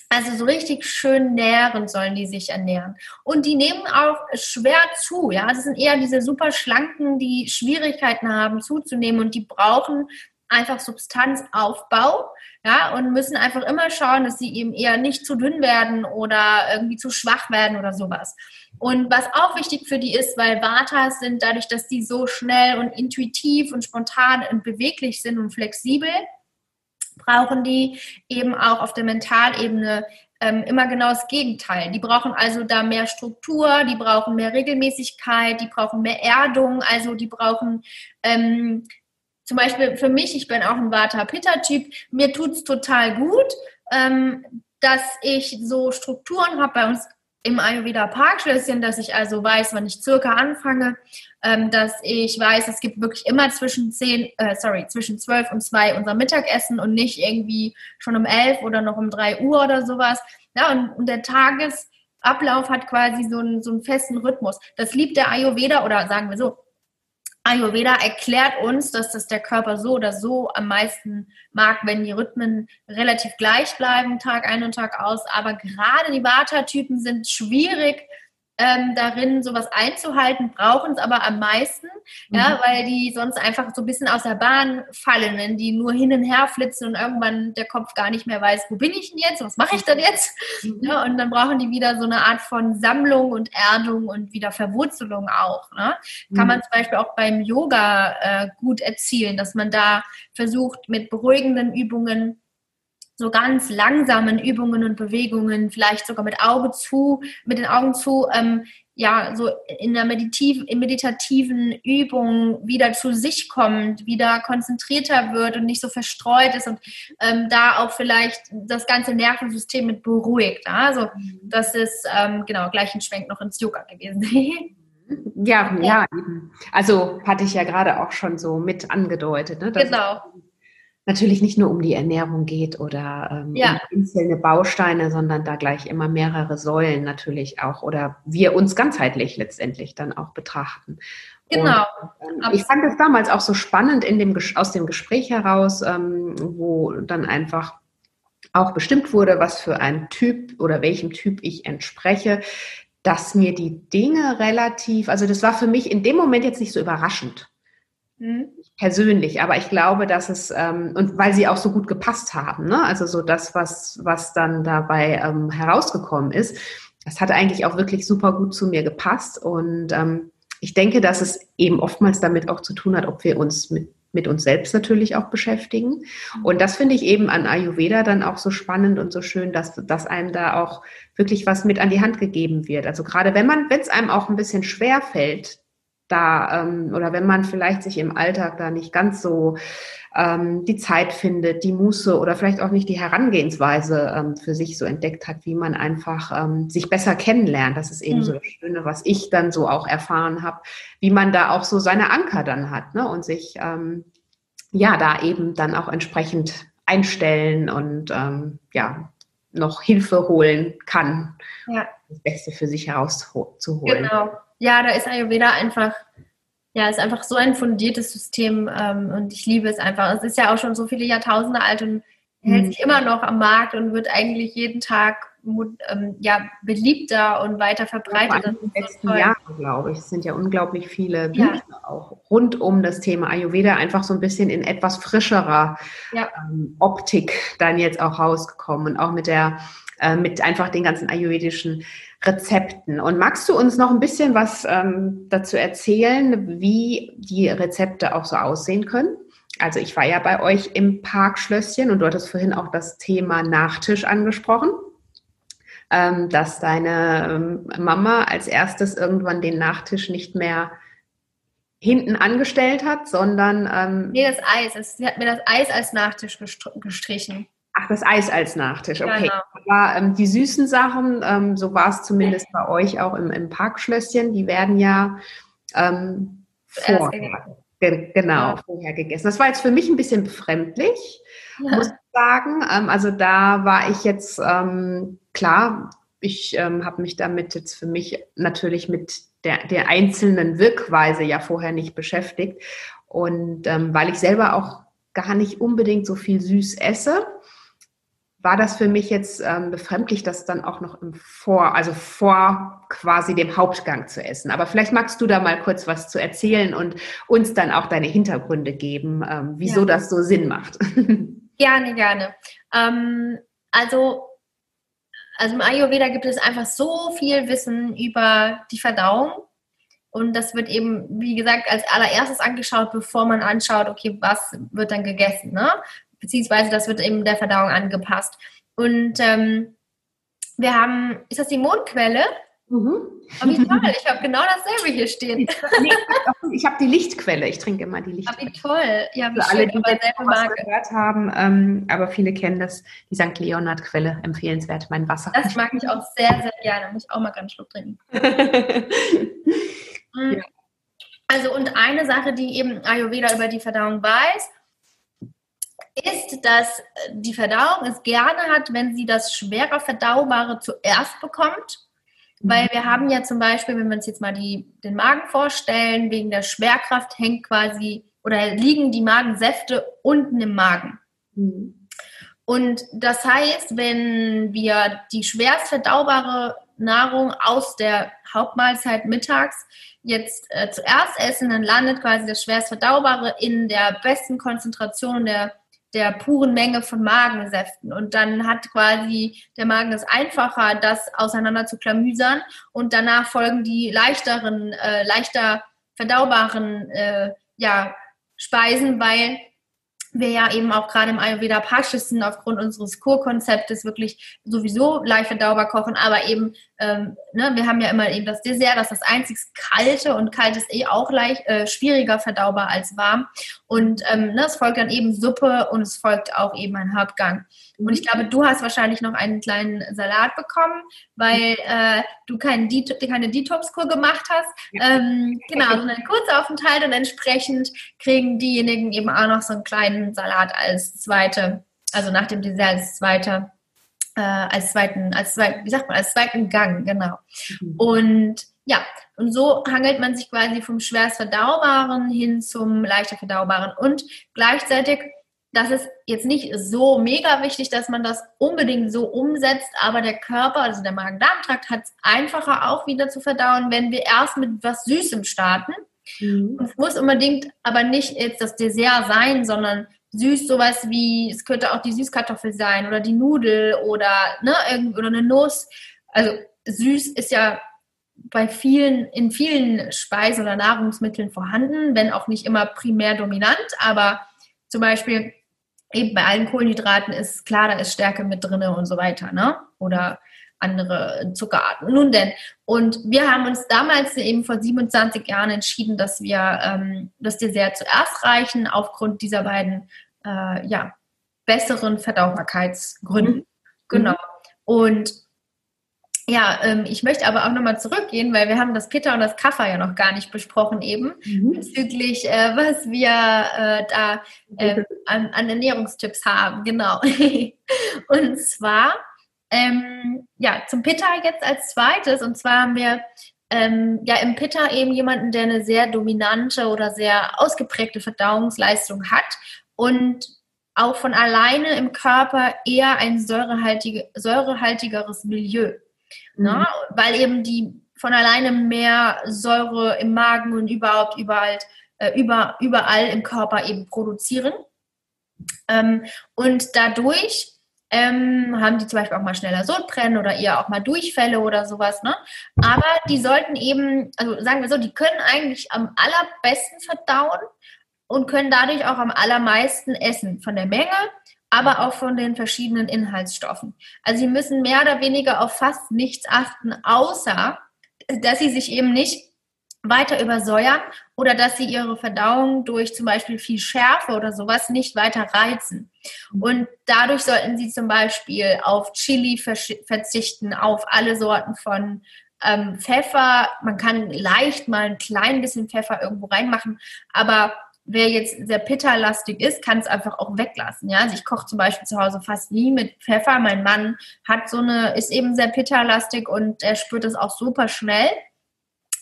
also so richtig schön nährend sollen die sich ernähren. Und die nehmen auch schwer zu. Ja, das sind eher diese super schlanken, die Schwierigkeiten haben zuzunehmen und die brauchen einfach Substanzaufbau, ja, und müssen einfach immer schauen, dass sie eben eher nicht zu dünn werden oder irgendwie zu schwach werden oder sowas. Und was auch wichtig für die ist, weil Vatas sind dadurch, dass die so schnell und intuitiv und spontan und beweglich sind und flexibel, brauchen die eben auch auf der Mentalebene ähm, immer genau das Gegenteil. Die brauchen also da mehr Struktur, die brauchen mehr Regelmäßigkeit, die brauchen mehr Erdung, also die brauchen ähm, zum Beispiel für mich, ich bin auch ein Vata-Pitta-Typ, mir tut es total gut, ähm, dass ich so Strukturen habe. Bei uns im Ayurveda Parkschlösschen, dass ich also weiß, wann ich circa anfange, ähm, dass ich weiß, es gibt wirklich immer zwischen 10, äh, sorry, zwischen 12 und 2 unser Mittagessen und nicht irgendwie schon um 11 oder noch um 3 Uhr oder sowas. Ja, und, und der Tagesablauf hat quasi so einen, so einen festen Rhythmus. Das liebt der Ayurveda oder sagen wir so, Ayurveda erklärt uns, dass das der Körper so oder so am meisten mag, wenn die Rhythmen relativ gleich bleiben, Tag ein und Tag aus. Aber gerade die Vata-Typen sind schwierig ähm, darin, sowas einzuhalten, brauchen es aber am meisten, mhm. ja, weil die sonst einfach so ein bisschen aus der Bahn fallen, wenn die nur hin und her flitzen und irgendwann der Kopf gar nicht mehr weiß, wo bin ich denn jetzt, was mache ich denn jetzt? Mhm. Ja, und dann brauchen die wieder so eine Art von Sammlung und Erdung und wieder Verwurzelung auch. Ne? Kann mhm. man zum Beispiel auch beim Yoga äh, gut erzielen, dass man da versucht, mit beruhigenden Übungen so ganz langsamen Übungen und Bewegungen, vielleicht sogar mit Auge zu, mit den Augen zu, ähm, ja, so in der meditativ, in meditativen Übung wieder zu sich kommt, wieder konzentrierter wird und nicht so verstreut ist und ähm, da auch vielleicht das ganze Nervensystem mit beruhigt. Also das ist ähm, genau gleich ein Schwenk noch ins Yoga gewesen. ja, ja, eben. Also hatte ich ja gerade auch schon so mit angedeutet. Ne, genau natürlich nicht nur um die Ernährung geht oder ähm, ja. um einzelne Bausteine, sondern da gleich immer mehrere Säulen natürlich auch oder wir uns ganzheitlich letztendlich dann auch betrachten. Genau. Und, ähm, ich fand es damals auch so spannend in dem, aus dem Gespräch heraus, ähm, wo dann einfach auch bestimmt wurde, was für ein Typ oder welchem Typ ich entspreche, dass mir die Dinge relativ, also das war für mich in dem Moment jetzt nicht so überraschend. Mhm. Persönlich, aber ich glaube, dass es, ähm, und weil sie auch so gut gepasst haben, ne? also so das, was, was dann dabei ähm, herausgekommen ist, das hat eigentlich auch wirklich super gut zu mir gepasst und ähm, ich denke, dass es eben oftmals damit auch zu tun hat, ob wir uns mit, mit uns selbst natürlich auch beschäftigen. Und das finde ich eben an Ayurveda dann auch so spannend und so schön, dass, dass einem da auch wirklich was mit an die Hand gegeben wird. Also gerade wenn man, wenn es einem auch ein bisschen schwer fällt, da ähm, oder wenn man vielleicht sich im Alltag da nicht ganz so ähm, die Zeit findet, die Muße oder vielleicht auch nicht die Herangehensweise ähm, für sich so entdeckt hat, wie man einfach ähm, sich besser kennenlernt. Das ist eben mhm. so das Schöne, was ich dann so auch erfahren habe, wie man da auch so seine Anker dann hat ne? und sich ähm, ja da eben dann auch entsprechend einstellen und ähm, ja noch Hilfe holen kann, ja. das Beste für sich herauszuholen. Genau ja, da ist Ayurveda einfach, ja, ist einfach so ein fundiertes System ähm, und ich liebe es einfach. Es ist ja auch schon so viele Jahrtausende alt und hält mhm. sich immer noch am Markt und wird eigentlich jeden Tag ähm, ja, beliebter und weiter verbreitet. Ja, in den letzten Jahren, glaube ich. Es sind ja unglaublich viele Bücher ja. auch rund um das Thema Ayurveda, einfach so ein bisschen in etwas frischerer ja. ähm, Optik dann jetzt auch rausgekommen und auch mit der äh, mit einfach den ganzen ayurvedischen Rezepten. Und magst du uns noch ein bisschen was ähm, dazu erzählen, wie die Rezepte auch so aussehen können? Also ich war ja bei euch im Parkschlösschen und du hattest vorhin auch das Thema Nachtisch angesprochen, ähm, dass deine ähm, Mama als erstes irgendwann den Nachtisch nicht mehr hinten angestellt hat, sondern... Ähm, nee, das Eis. Sie hat mir das Eis als Nachtisch gestrichen. Ach, das Eis als Nachtisch, okay. Genau. Aber ähm, die süßen Sachen, ähm, so war es zumindest bei euch auch im, im Parkschlösschen, die werden ja ähm, vor, ge genau, ja. vorher gegessen. Das war jetzt für mich ein bisschen befremdlich, ja. muss ich sagen. Ähm, also da war ich jetzt, ähm, klar, ich ähm, habe mich damit jetzt für mich natürlich mit der, der einzelnen Wirkweise ja vorher nicht beschäftigt. Und weil ich selber auch gar nicht unbedingt so viel süß esse, war das für mich jetzt ähm, befremdlich, das dann auch noch im Vor, also vor quasi dem Hauptgang zu essen. Aber vielleicht magst du da mal kurz was zu erzählen und uns dann auch deine Hintergründe geben, ähm, wieso ja. das so Sinn macht. Gerne, gerne. Ähm, also, also im Ayurveda gibt es einfach so viel Wissen über die Verdauung. Und das wird eben, wie gesagt, als allererstes angeschaut, bevor man anschaut, okay, was wird dann gegessen. Ne? Beziehungsweise das wird eben der Verdauung angepasst. Und ähm, wir haben, ist das die Mondquelle? Mhm. Oh, wie toll, ich habe genau dasselbe hier stehen. Nee, ich habe die Lichtquelle, ich trinke immer die Lichtquelle. Oh, wie toll, ja, wie Für schön, alle, die aber selbe Marke. gehört haben, ähm, aber viele kennen das, die St. Leonhard-Quelle, empfehlenswert, mein Wasser. Das mag ich auch sehr, sehr gerne, muss ich auch mal ganz Schluck trinken. Mhm. ja. Also und eine Sache, die eben Ayurveda über die Verdauung weiß, ist, dass die Verdauung es gerne hat, wenn sie das schwerer Verdaubare zuerst bekommt. Weil wir haben ja zum Beispiel, wenn wir uns jetzt mal die, den Magen vorstellen, wegen der Schwerkraft hängt quasi oder liegen die Magensäfte unten im Magen. Mhm. Und das heißt, wenn wir die schwerst verdaubare Nahrung aus der Hauptmahlzeit mittags jetzt äh, zuerst essen, dann landet quasi das schwerst verdaubare in der besten Konzentration der der puren Menge von Magensäften. Und dann hat quasi der Magen es einfacher, das auseinander zu klamüsern. Und danach folgen die leichteren, äh, leichter verdaubaren äh, ja, Speisen, weil wir ja eben auch gerade im Ayurveda Paschissen aufgrund unseres Kurkonzeptes wirklich sowieso leicht verdaubar kochen, aber eben, ähm, ne, wir haben ja immer eben das Dessert, das ist das einzig kalte und kalt ist eh auch leicht äh, schwieriger verdaubar als warm. Und ähm, ne, es folgt dann eben Suppe und es folgt auch eben ein Hauptgang. Und ich glaube, du hast wahrscheinlich noch einen kleinen Salat bekommen, weil äh, du kein Det keine Detox-Kur gemacht hast. Ähm, genau, so einen Kurzaufenthalt und entsprechend kriegen diejenigen eben auch noch so einen kleinen Salat als zweite, also nach dem Dessert als zweite, äh, als zweiten, als zweiten, wie sagt man, als zweiten Gang, genau. Mhm. Und ja, und so hangelt man sich quasi vom schwerst verdaubaren hin zum leichter verdaubaren. Und gleichzeitig, das ist jetzt nicht so mega wichtig, dass man das unbedingt so umsetzt, aber der Körper, also der Magen-Darm-Trakt, hat es einfacher auch wieder zu verdauen, wenn wir erst mit was Süßem starten. Mhm. Es muss unbedingt aber nicht jetzt das Dessert sein, sondern süß sowas wie, es könnte auch die Süßkartoffel sein oder die Nudel oder, ne, oder eine Nuss. Also süß ist ja bei vielen, in vielen Speisen oder Nahrungsmitteln vorhanden, wenn auch nicht immer primär dominant, aber zum Beispiel eben bei allen Kohlenhydraten ist klar, da ist Stärke mit drin und so weiter, ne? Oder andere Zuckerarten. Nun denn, und wir haben uns damals eben vor 27 Jahren entschieden, dass wir ähm, das Dessert zuerst reichen, aufgrund dieser beiden äh, ja, besseren Verdaubarkeitsgründen. Mhm. Genau. Und ja, ähm, ich möchte aber auch nochmal zurückgehen, weil wir haben das Pitta und das Kaffer ja noch gar nicht besprochen eben, mhm. bezüglich, äh, was wir äh, da äh, an, an, Ernährungstipps haben. Genau. und zwar, ähm, ja, zum Pitta jetzt als zweites. Und zwar haben wir ähm, ja im Pitta eben jemanden, der eine sehr dominante oder sehr ausgeprägte Verdauungsleistung hat und auch von alleine im Körper eher ein säurehaltige, säurehaltigeres Milieu. Mhm. Ne? Weil eben die von alleine mehr Säure im Magen und überhaupt überall, äh, über, überall im Körper eben produzieren. Ähm, und dadurch ähm, haben die zum Beispiel auch mal schneller Sodbrennen oder eher auch mal Durchfälle oder sowas. Ne? Aber die sollten eben, also sagen wir so, die können eigentlich am allerbesten verdauen und können dadurch auch am allermeisten essen von der Menge, aber auch von den verschiedenen Inhaltsstoffen. Also sie müssen mehr oder weniger auf fast nichts achten, außer dass sie sich eben nicht weiter übersäuern oder dass sie ihre Verdauung durch zum Beispiel viel Schärfe oder sowas nicht weiter reizen. Und dadurch sollten sie zum Beispiel auf Chili verzichten, auf alle Sorten von ähm, Pfeffer. Man kann leicht mal ein klein bisschen Pfeffer irgendwo reinmachen, aber wer jetzt sehr pitterlastig ist, kann es einfach auch weglassen. Ja, also ich koche zum Beispiel zu Hause fast nie mit Pfeffer. Mein Mann hat so eine, ist eben sehr pitterlastig und er spürt es auch super schnell.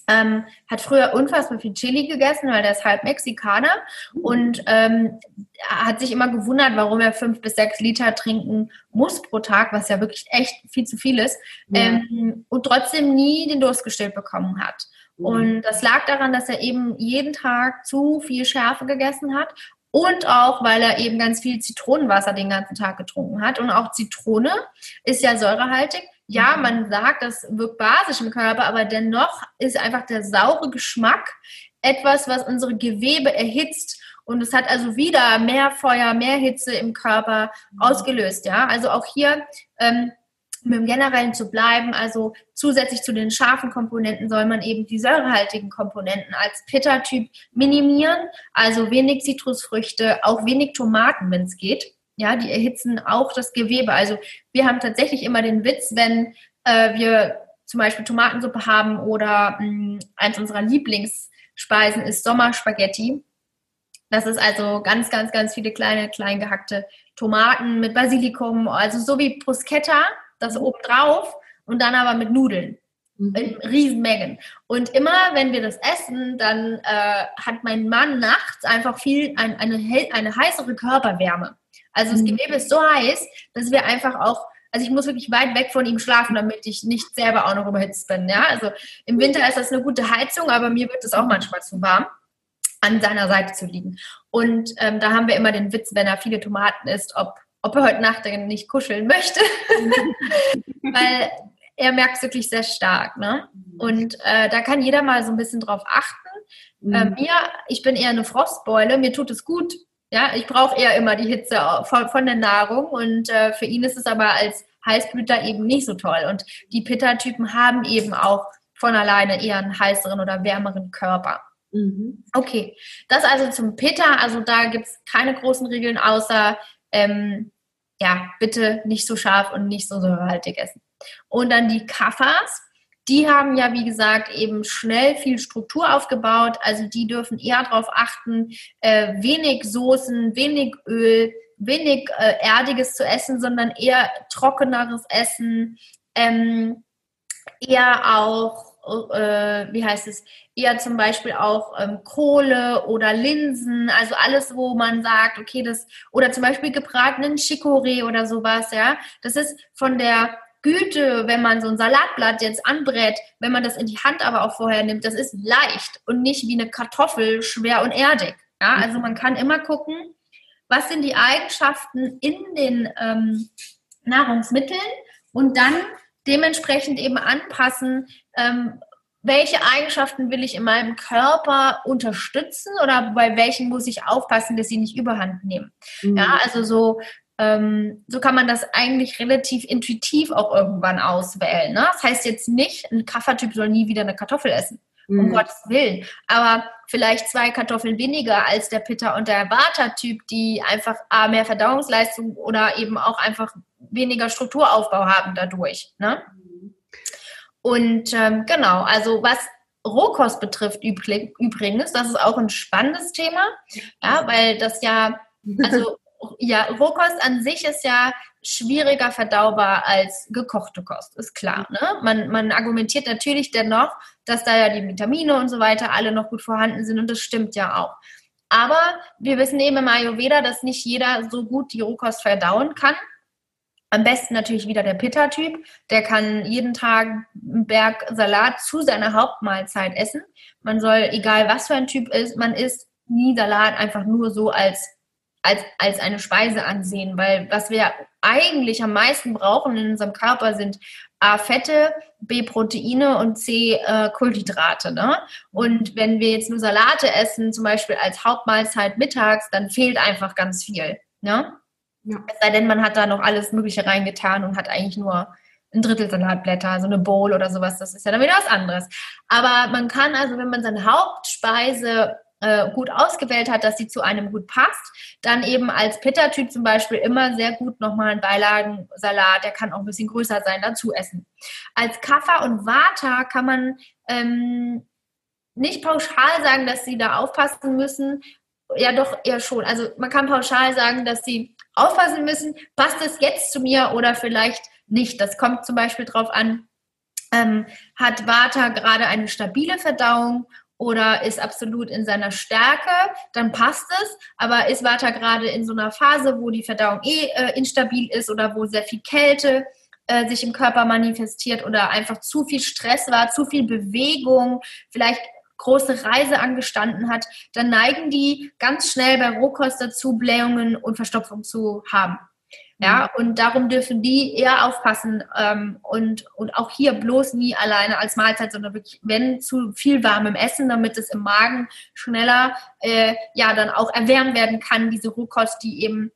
Ähm, hat früher unfassbar viel Chili gegessen, weil der ist halb Mexikaner und ähm, hat sich immer gewundert, warum er fünf bis sechs Liter trinken muss pro Tag, was ja wirklich echt viel zu viel ist, ja. ähm, und trotzdem nie den Durst gestillt bekommen hat. Mhm. Und das lag daran, dass er eben jeden Tag zu viel Schärfe gegessen hat und auch, weil er eben ganz viel Zitronenwasser den ganzen Tag getrunken hat. Und auch Zitrone ist ja säurehaltig. Ja, mhm. man sagt, das wirkt basisch im Körper, aber dennoch ist einfach der saure Geschmack etwas, was unsere Gewebe erhitzt. Und es hat also wieder mehr Feuer, mehr Hitze im Körper mhm. ausgelöst. Ja, also auch hier ähm, mit dem Generellen zu bleiben. Also zusätzlich zu den scharfen Komponenten soll man eben die säurehaltigen Komponenten als Pitta-Typ minimieren. Also wenig Zitrusfrüchte, auch wenig Tomaten, wenn es geht. Ja, die erhitzen auch das Gewebe. Also wir haben tatsächlich immer den Witz, wenn äh, wir zum Beispiel Tomatensuppe haben oder mh, hm, eins unserer Lieblingsspeisen ist Sommerspaghetti. Das ist also ganz, ganz, ganz viele kleine, klein gehackte Tomaten mit Basilikum, also so wie Bruschetta, das oben drauf und dann aber mit Nudeln. Mhm. In Riesenmengen. Und immer, wenn wir das essen, dann äh, hat mein Mann nachts einfach viel, ein, eine, eine heißere Körperwärme. Also das mhm. Gewebe ist so heiß, dass wir einfach auch, also ich muss wirklich weit weg von ihm schlafen, damit ich nicht selber auch noch überhitzt bin. Ja? Also im Winter ist das eine gute Heizung, aber mir wird es auch manchmal zu warm an seiner Seite zu liegen. Und ähm, da haben wir immer den Witz, wenn er viele Tomaten isst, ob ob er heute Nacht nicht kuscheln möchte, weil er merkt es wirklich sehr stark. Ne? Und äh, da kann jeder mal so ein bisschen drauf achten. Mhm. Äh, mir, ich bin eher eine Frostbeule, mir tut es gut. Ja, ich brauche eher immer die Hitze von, von der Nahrung und äh, für ihn ist es aber als Heißblüter eben nicht so toll. Und die Pitta-Typen haben eben auch von alleine eher einen heißeren oder wärmeren Körper. Mhm. Okay, das also zum Pitta. Also da gibt es keine großen Regeln, außer ähm, ja, bitte nicht so scharf und nicht so säurehaltig essen. Und dann die Kaffers, die haben ja, wie gesagt, eben schnell viel Struktur aufgebaut. Also die dürfen eher darauf achten, äh, wenig Soßen, wenig Öl, wenig äh, Erdiges zu essen, sondern eher trockeneres Essen, ähm, eher auch äh, wie heißt es, eher zum Beispiel auch ähm, Kohle oder Linsen, also alles, wo man sagt, okay, das, oder zum Beispiel gebratenen Chicorée oder sowas, ja, das ist von der Güte, wenn man so ein Salatblatt jetzt anbrät, wenn man das in die Hand aber auch vorher nimmt, das ist leicht und nicht wie eine Kartoffel schwer und erdig. Ja, also man kann immer gucken, was sind die Eigenschaften in den ähm, Nahrungsmitteln und dann dementsprechend eben anpassen, ähm, welche Eigenschaften will ich in meinem Körper unterstützen oder bei welchen muss ich aufpassen, dass sie nicht überhand nehmen. Mhm. Ja, also so, ähm, so kann man das eigentlich relativ intuitiv auch irgendwann auswählen. Ne? Das heißt jetzt nicht, ein Kaffertyp soll nie wieder eine Kartoffel essen. Mhm. Um Gottes Willen. Aber vielleicht zwei Kartoffeln weniger als der Pitta und der Vata-Typ, die einfach A, mehr Verdauungsleistung oder eben auch einfach weniger Strukturaufbau haben dadurch. Ne? Und ähm, genau, also was Rohkost betrifft übrigens, das ist auch ein spannendes Thema, ja, weil das ja, also ja, Rohkost an sich ist ja schwieriger verdaubar als gekochte Kost, ist klar. Ne? Man, man argumentiert natürlich dennoch, dass da ja die Vitamine und so weiter alle noch gut vorhanden sind und das stimmt ja auch. Aber wir wissen eben im Ayurveda, dass nicht jeder so gut die Rohkost verdauen kann. Am besten natürlich wieder der Pitta-Typ. Der kann jeden Tag einen Berg Salat zu seiner Hauptmahlzeit essen. Man soll, egal was für ein Typ ist, man isst nie Salat einfach nur so als, als, als eine Speise ansehen, weil was wir eigentlich am meisten brauchen in unserem Körper sind A, Fette, B, Proteine und C, äh, Kohlenhydrate. Ne? Und wenn wir jetzt nur Salate essen, zum Beispiel als Hauptmahlzeit mittags, dann fehlt einfach ganz viel. Ne? Ja. Es sei denn, man hat da noch alles Mögliche reingetan und hat eigentlich nur ein Drittel Salatblätter, so eine Bowl oder sowas, das ist ja dann wieder was anderes. Aber man kann also, wenn man seine Hauptspeise äh, gut ausgewählt hat, dass sie zu einem gut passt, dann eben als Pitta-Typ zum Beispiel immer sehr gut nochmal einen Beilagensalat, der kann auch ein bisschen größer sein, dazu essen. Als Kaffer und Vata kann man ähm, nicht pauschal sagen, dass sie da aufpassen müssen, ja doch eher schon. Also man kann pauschal sagen, dass sie aufpassen müssen, passt es jetzt zu mir oder vielleicht nicht. Das kommt zum Beispiel darauf an, ähm, hat Vata gerade eine stabile Verdauung oder ist absolut in seiner Stärke, dann passt es. Aber ist Vata gerade in so einer Phase, wo die Verdauung eh äh, instabil ist oder wo sehr viel Kälte äh, sich im Körper manifestiert oder einfach zu viel Stress war, zu viel Bewegung, vielleicht große Reise angestanden hat, dann neigen die ganz schnell bei Rohkost dazu, Blähungen und Verstopfung zu haben. Ja, mhm. und darum dürfen die eher aufpassen ähm, und, und auch hier bloß nie alleine als Mahlzeit, sondern wirklich, wenn zu viel warmem Essen, damit es im Magen schneller äh, ja dann auch erwärmt werden kann, diese Rohkost, die eben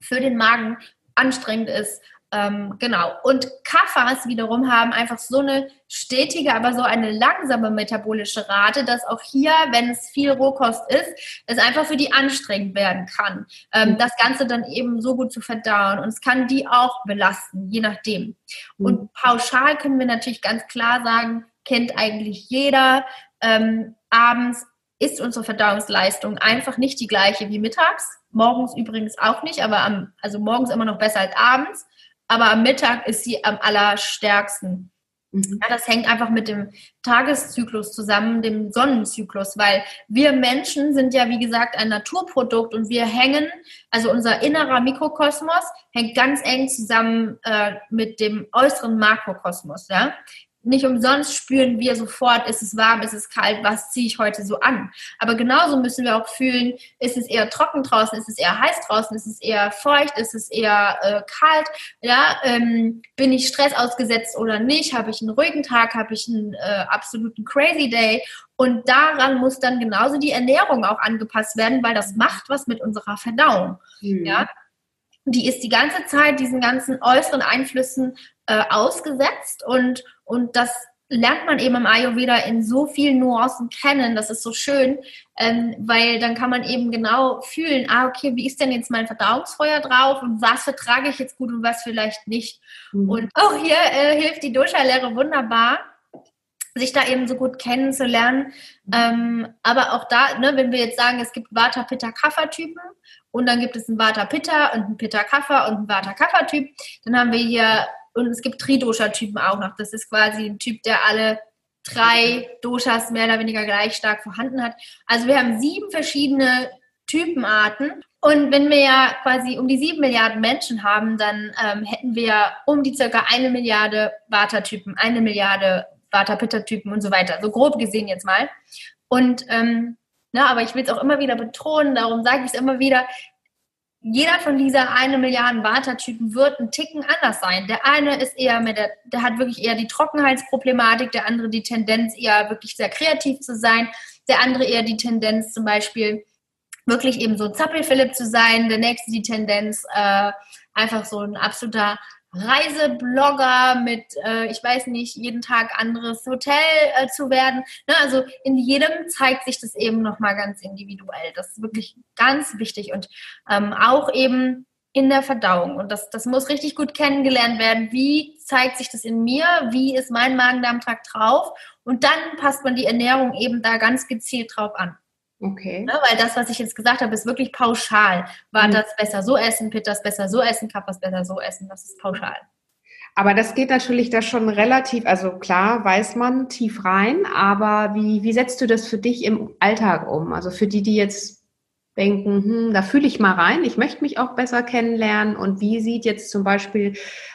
für den Magen anstrengend ist ähm, genau. Und Kaffers wiederum haben einfach so eine stetige, aber so eine langsame metabolische Rate, dass auch hier, wenn es viel Rohkost ist, es einfach für die anstrengend werden kann, ähm, mhm. das Ganze dann eben so gut zu verdauen. Und es kann die auch belasten, je nachdem. Mhm. Und pauschal können wir natürlich ganz klar sagen, kennt eigentlich jeder, ähm, abends ist unsere Verdauungsleistung einfach nicht die gleiche wie mittags. Morgens übrigens auch nicht, aber am, also morgens immer noch besser als abends aber am Mittag ist sie am allerstärksten. Mhm. Ja, das hängt einfach mit dem Tageszyklus zusammen, dem Sonnenzyklus, weil wir Menschen sind ja, wie gesagt, ein Naturprodukt und wir hängen, also unser innerer Mikrokosmos hängt ganz eng zusammen äh, mit dem äußeren Makrokosmos. Ja? Nicht umsonst spüren wir sofort, ist es warm, ist es kalt, was ziehe ich heute so an. Aber genauso müssen wir auch fühlen, ist es eher trocken draußen, ist es eher heiß draußen, ist es eher feucht, ist es eher äh, kalt, ja, ähm, bin ich Stress ausgesetzt oder nicht, habe ich einen ruhigen Tag, habe ich einen äh, absoluten crazy day? Und daran muss dann genauso die Ernährung auch angepasst werden, weil das macht was mit unserer Verdauung, mhm. ja? Die ist die ganze Zeit diesen ganzen äußeren Einflüssen äh, ausgesetzt und, und das lernt man eben im Ayurveda in so vielen Nuancen kennen. Das ist so schön, ähm, weil dann kann man eben genau fühlen, ah, okay, wie ist denn jetzt mein Verdauungsfeuer drauf und was vertrage ich jetzt gut und was vielleicht nicht. Mhm. Und auch hier äh, hilft die Dosha-Lehre wunderbar, sich da eben so gut kennenzulernen. Ähm, aber auch da, ne, wenn wir jetzt sagen, es gibt Vata, Pitta, Kapha-Typen und dann gibt es einen Vata, Pitta und einen Pitta, Kapha und einen Vata, Kapha-Typ, dann haben wir hier und es gibt Tridosha-Typen auch noch. Das ist quasi ein Typ, der alle drei Doshas mehr oder weniger gleich stark vorhanden hat. Also wir haben sieben verschiedene Typenarten. Und wenn wir ja quasi um die sieben Milliarden Menschen haben, dann ähm, hätten wir um die circa eine Milliarde Vata-Typen, eine Milliarde Vata-Pitta-Typen und so weiter. So grob gesehen jetzt mal. Und ähm, na, aber ich will es auch immer wieder betonen, darum sage ich es immer wieder, jeder von dieser eine Milliarden Vata-Typen wird ein Ticken anders sein. Der eine ist eher mit der, der hat wirklich eher die Trockenheitsproblematik, der andere die Tendenz eher wirklich sehr kreativ zu sein, der andere eher die Tendenz zum Beispiel wirklich eben so ein Zappel-Philipp zu sein, der nächste die Tendenz äh, einfach so ein absoluter Reiseblogger mit, äh, ich weiß nicht, jeden Tag anderes Hotel äh, zu werden. Ne? Also in jedem zeigt sich das eben nochmal ganz individuell. Das ist wirklich ganz wichtig und ähm, auch eben in der Verdauung. Und das, das muss richtig gut kennengelernt werden. Wie zeigt sich das in mir? Wie ist mein Magen-Darm-Trakt drauf? Und dann passt man die Ernährung eben da ganz gezielt drauf an. Okay. Ne, weil das, was ich jetzt gesagt habe, ist wirklich pauschal. War mhm. das besser so essen, Pitt besser so essen, Kappas besser so essen. Das ist pauschal. Aber das geht natürlich da schon relativ, also klar weiß man tief rein, aber wie, wie setzt du das für dich im Alltag um? Also für die, die jetzt denken, hm, da fühle ich mal rein, ich möchte mich auch besser kennenlernen und wie sieht jetzt zum Beispiel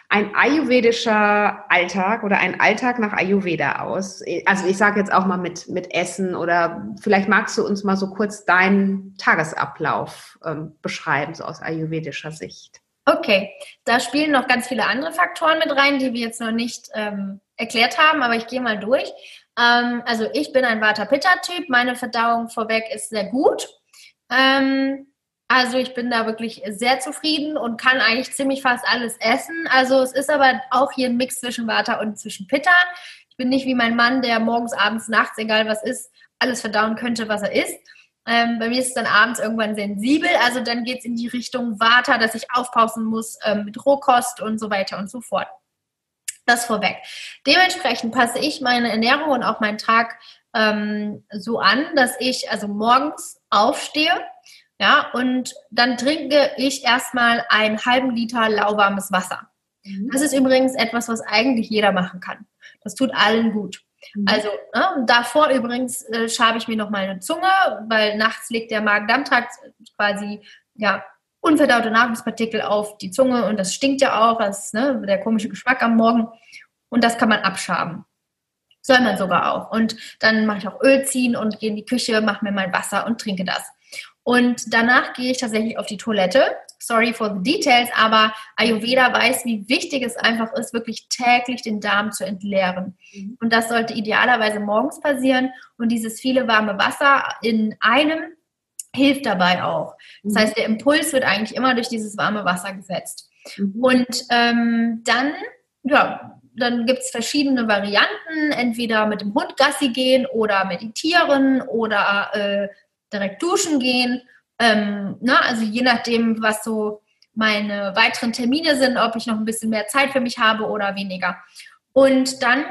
ein ayurvedischer Alltag oder ein Alltag nach Ayurveda aus? Also ich sage jetzt auch mal mit, mit Essen oder vielleicht magst du uns mal so kurz deinen Tagesablauf ähm, beschreiben, so aus ayurvedischer Sicht. Okay, da spielen noch ganz viele andere Faktoren mit rein, die wir jetzt noch nicht ähm, erklärt haben, aber ich gehe mal durch. Ähm, also ich bin ein Vata-Pitta-Typ, meine Verdauung vorweg ist sehr gut. Ähm, also ich bin da wirklich sehr zufrieden und kann eigentlich ziemlich fast alles essen. Also es ist aber auch hier ein Mix zwischen Vata und zwischen Pitta. Ich bin nicht wie mein Mann, der morgens, abends, nachts, egal was ist, alles verdauen könnte, was er isst. Ähm, bei mir ist es dann abends irgendwann sensibel. Also dann geht es in die Richtung Vata, dass ich aufpassen muss ähm, mit Rohkost und so weiter und so fort. Das vorweg. Dementsprechend passe ich meine Ernährung und auch meinen Tag ähm, so an, dass ich also morgens aufstehe, ja, und dann trinke ich erstmal einen halben Liter lauwarmes Wasser. Mhm. Das ist übrigens etwas, was eigentlich jeder machen kann. Das tut allen gut. Mhm. Also ne, davor übrigens äh, schabe ich mir noch mal eine Zunge, weil nachts legt der Magen-Darm-Trakt quasi ja unverdaute Nahrungspartikel auf die Zunge und das stinkt ja auch, das ne, der komische Geschmack am Morgen und das kann man abschaben. Soll man sogar auch. Und dann mache ich auch Öl ziehen und gehe in die Küche, mache mir mein Wasser und trinke das. Und danach gehe ich tatsächlich auf die Toilette. Sorry for the details, aber Ayurveda weiß, wie wichtig es einfach ist, wirklich täglich den Darm zu entleeren. Mhm. Und das sollte idealerweise morgens passieren. Und dieses viele warme Wasser in einem hilft dabei auch. Das mhm. heißt, der Impuls wird eigentlich immer durch dieses warme Wasser gesetzt. Mhm. Und ähm, dann ja, dann gibt es verschiedene Varianten, entweder mit dem Hund Gassi gehen oder meditieren oder äh, direkt duschen gehen. Ähm, ne? Also je nachdem, was so meine weiteren Termine sind, ob ich noch ein bisschen mehr Zeit für mich habe oder weniger. Und dann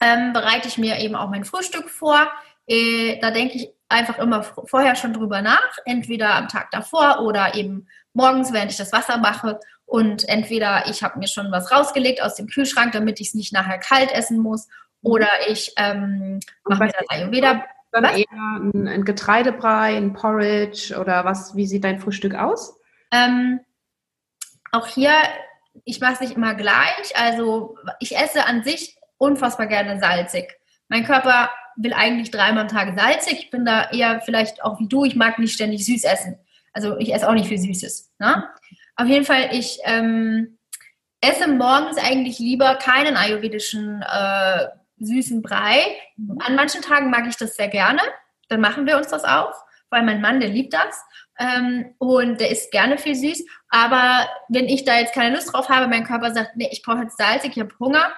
ähm, bereite ich mir eben auch mein Frühstück vor. Äh, da denke ich einfach immer vorher schon drüber nach, entweder am Tag davor oder eben morgens, während ich das Wasser mache. Und entweder ich habe mir schon was rausgelegt aus dem Kühlschrank, damit ich es nicht nachher kalt essen muss, oder ich ähm, mache mir das Ayurveda. Dann was? eher ein, ein, Getreidebrei, ein Porridge oder was? Wie sieht dein Frühstück aus? Ähm, auch hier, ich mache es nicht immer gleich. Also ich esse an sich unfassbar gerne salzig. Mein Körper will eigentlich dreimal am Tag salzig. Ich bin da eher vielleicht auch wie du. Ich mag nicht ständig süß essen. Also ich esse auch nicht viel Süßes. Ne? Auf jeden Fall, ich ähm, esse morgens eigentlich lieber keinen ayurvedischen äh, süßen Brei. An manchen Tagen mag ich das sehr gerne. Dann machen wir uns das auch, weil mein Mann, der liebt das. Ähm, und der isst gerne viel süß. Aber wenn ich da jetzt keine Lust drauf habe, mein Körper sagt, nee, ich brauche jetzt salzig, ich habe Hunger,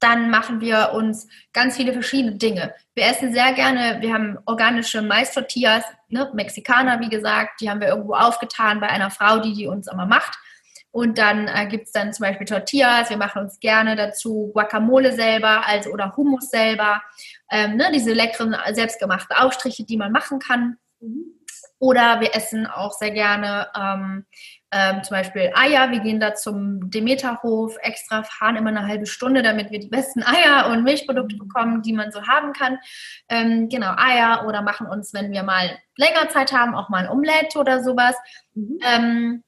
dann machen wir uns ganz viele verschiedene Dinge. Wir essen sehr gerne, wir haben organische Mais-Tortillas, ne, Mexikaner, wie gesagt, die haben wir irgendwo aufgetan bei einer Frau, die die uns immer macht. Und dann äh, gibt es dann zum Beispiel Tortillas, wir machen uns gerne dazu Guacamole selber, also oder Hummus selber, ähm, ne, diese leckeren selbstgemachten Aufstriche, die man machen kann. Oder wir essen auch sehr gerne ähm, ähm, zum Beispiel Eier. Wir gehen da zum Demeterhof extra, fahren immer eine halbe Stunde, damit wir die besten Eier und Milchprodukte mhm. bekommen, die man so haben kann. Ähm, genau, Eier oder machen uns, wenn wir mal länger Zeit haben, auch mal ein Omelette oder sowas. Mhm. Ähm,